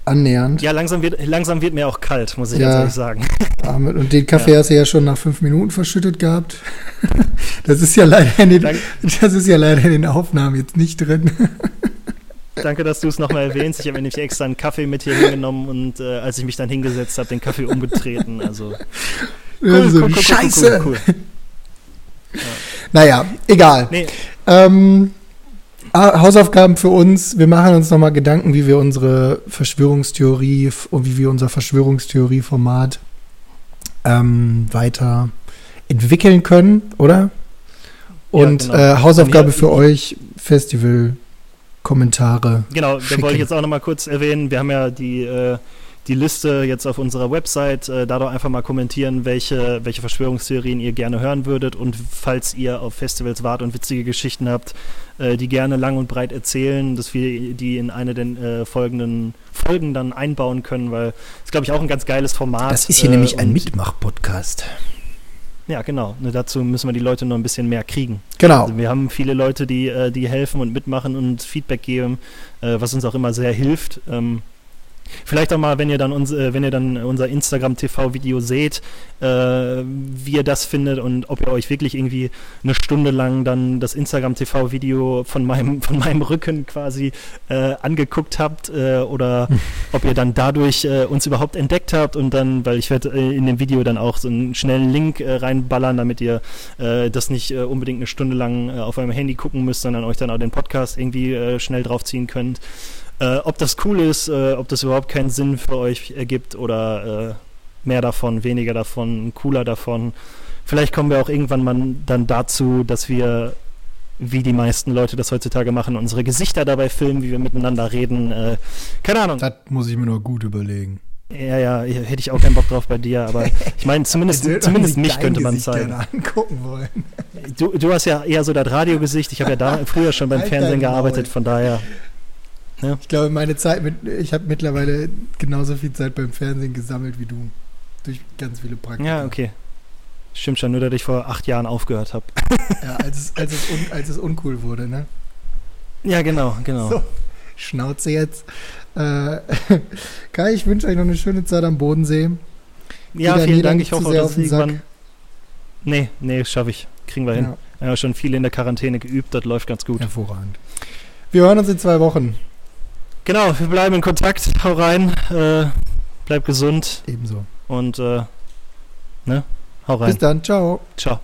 annähernd.
Ja, langsam wird, langsam wird mir auch kalt, muss ich ja. ehrlich sagen. (laughs)
Und den Kaffee ja. hast du ja schon nach fünf Minuten verschüttet gehabt. (laughs) Das ist ja leider in den, das ist ja leider in den Aufnahmen jetzt nicht drin. (laughs)
Danke, dass du es nochmal erwähnst. Ich habe mir nämlich extra einen Kaffee mit hier hingenommen und äh, als ich mich dann hingesetzt habe, den Kaffee umgetreten. Also.
Cool, also, cool, cool, Scheiße! Cool, ja. Naja, egal. Nee. Ähm, Hausaufgaben für uns. Wir machen uns nochmal Gedanken, wie wir unsere Verschwörungstheorie und wie wir unser Verschwörungstheorie-Format ähm, weiter entwickeln können, oder? Und ja, genau. äh, Hausaufgabe für euch, Festival, Kommentare.
Genau, da wollte ich jetzt auch nochmal kurz erwähnen. Wir haben ja die äh, die Liste jetzt auf unserer Website. Äh, da doch einfach mal kommentieren, welche, welche Verschwörungstheorien ihr gerne hören würdet. Und falls ihr auf Festivals wart und witzige Geschichten habt, äh, die gerne lang und breit erzählen, dass wir die in eine der äh, folgenden Folgen dann einbauen können, weil es, glaube ich, auch ein ganz geiles Format.
Das ist hier äh, nämlich ein Mitmach-Podcast.
Ja, genau. Nur dazu müssen wir die Leute noch ein bisschen mehr kriegen.
Genau.
Also wir haben viele Leute, die, äh, die helfen und mitmachen und Feedback geben, äh, was uns auch immer sehr hilft. Ähm, Vielleicht auch mal, wenn ihr dann, uns, äh, wenn ihr dann unser Instagram-TV-Video seht, äh, wie ihr das findet und ob ihr euch wirklich irgendwie eine Stunde lang dann das Instagram-TV-Video von meinem, (laughs) von meinem Rücken quasi äh, angeguckt habt äh, oder ob ihr dann dadurch äh, uns überhaupt entdeckt habt und dann, weil ich werde äh, in dem Video dann auch so einen schnellen Link reinballern, damit ihr das nicht unbedingt eine Stunde lang auf eurem Handy gucken müsst, sondern euch dann auch den Podcast irgendwie schnell draufziehen könnt. Äh, ob das cool ist, äh, ob das überhaupt keinen Sinn für euch ergibt oder äh, mehr davon, weniger davon, cooler davon. Vielleicht kommen wir auch irgendwann mal dann dazu, dass wir, wie die meisten Leute das heutzutage machen, unsere Gesichter dabei filmen, wie wir miteinander reden. Äh, keine Ahnung.
Das muss ich mir nur gut überlegen.
Ja, ja, hätte ich auch keinen Bock drauf bei dir, aber (laughs) ich meine, zumindest, zumindest mich könnte man Gesicht zeigen.
angucken wollen.
Du, du hast ja eher so das Radiogesicht, ich habe ja da früher schon beim halt Fernsehen gearbeitet, von daher.
Ja. Ich glaube, meine Zeit mit, ich habe mittlerweile genauso viel Zeit beim Fernsehen gesammelt wie du. Durch ganz viele Praktika.
Ja, okay. Stimmt schon, nur dass ich vor acht Jahren aufgehört habe. (laughs)
ja, als es, als, es un, als es uncool wurde, ne?
Ja, genau, genau. So,
Schnauze jetzt. Äh, (laughs) Kai, ich wünsche euch noch eine schöne Zeit am Bodensee.
Ja, vielen Dank. Ich hoffe, dass irgendwann. Nee, nee, schaffe ich. Kriegen wir hin. Ja. Wir haben schon viel in der Quarantäne geübt, das läuft ganz gut.
Hervorragend. Wir hören uns in zwei Wochen.
Genau, wir bleiben in Kontakt. Hau rein. Äh, bleib gesund.
Ebenso.
Und, äh, ne? Hau rein.
Bis dann. Ciao.
Ciao.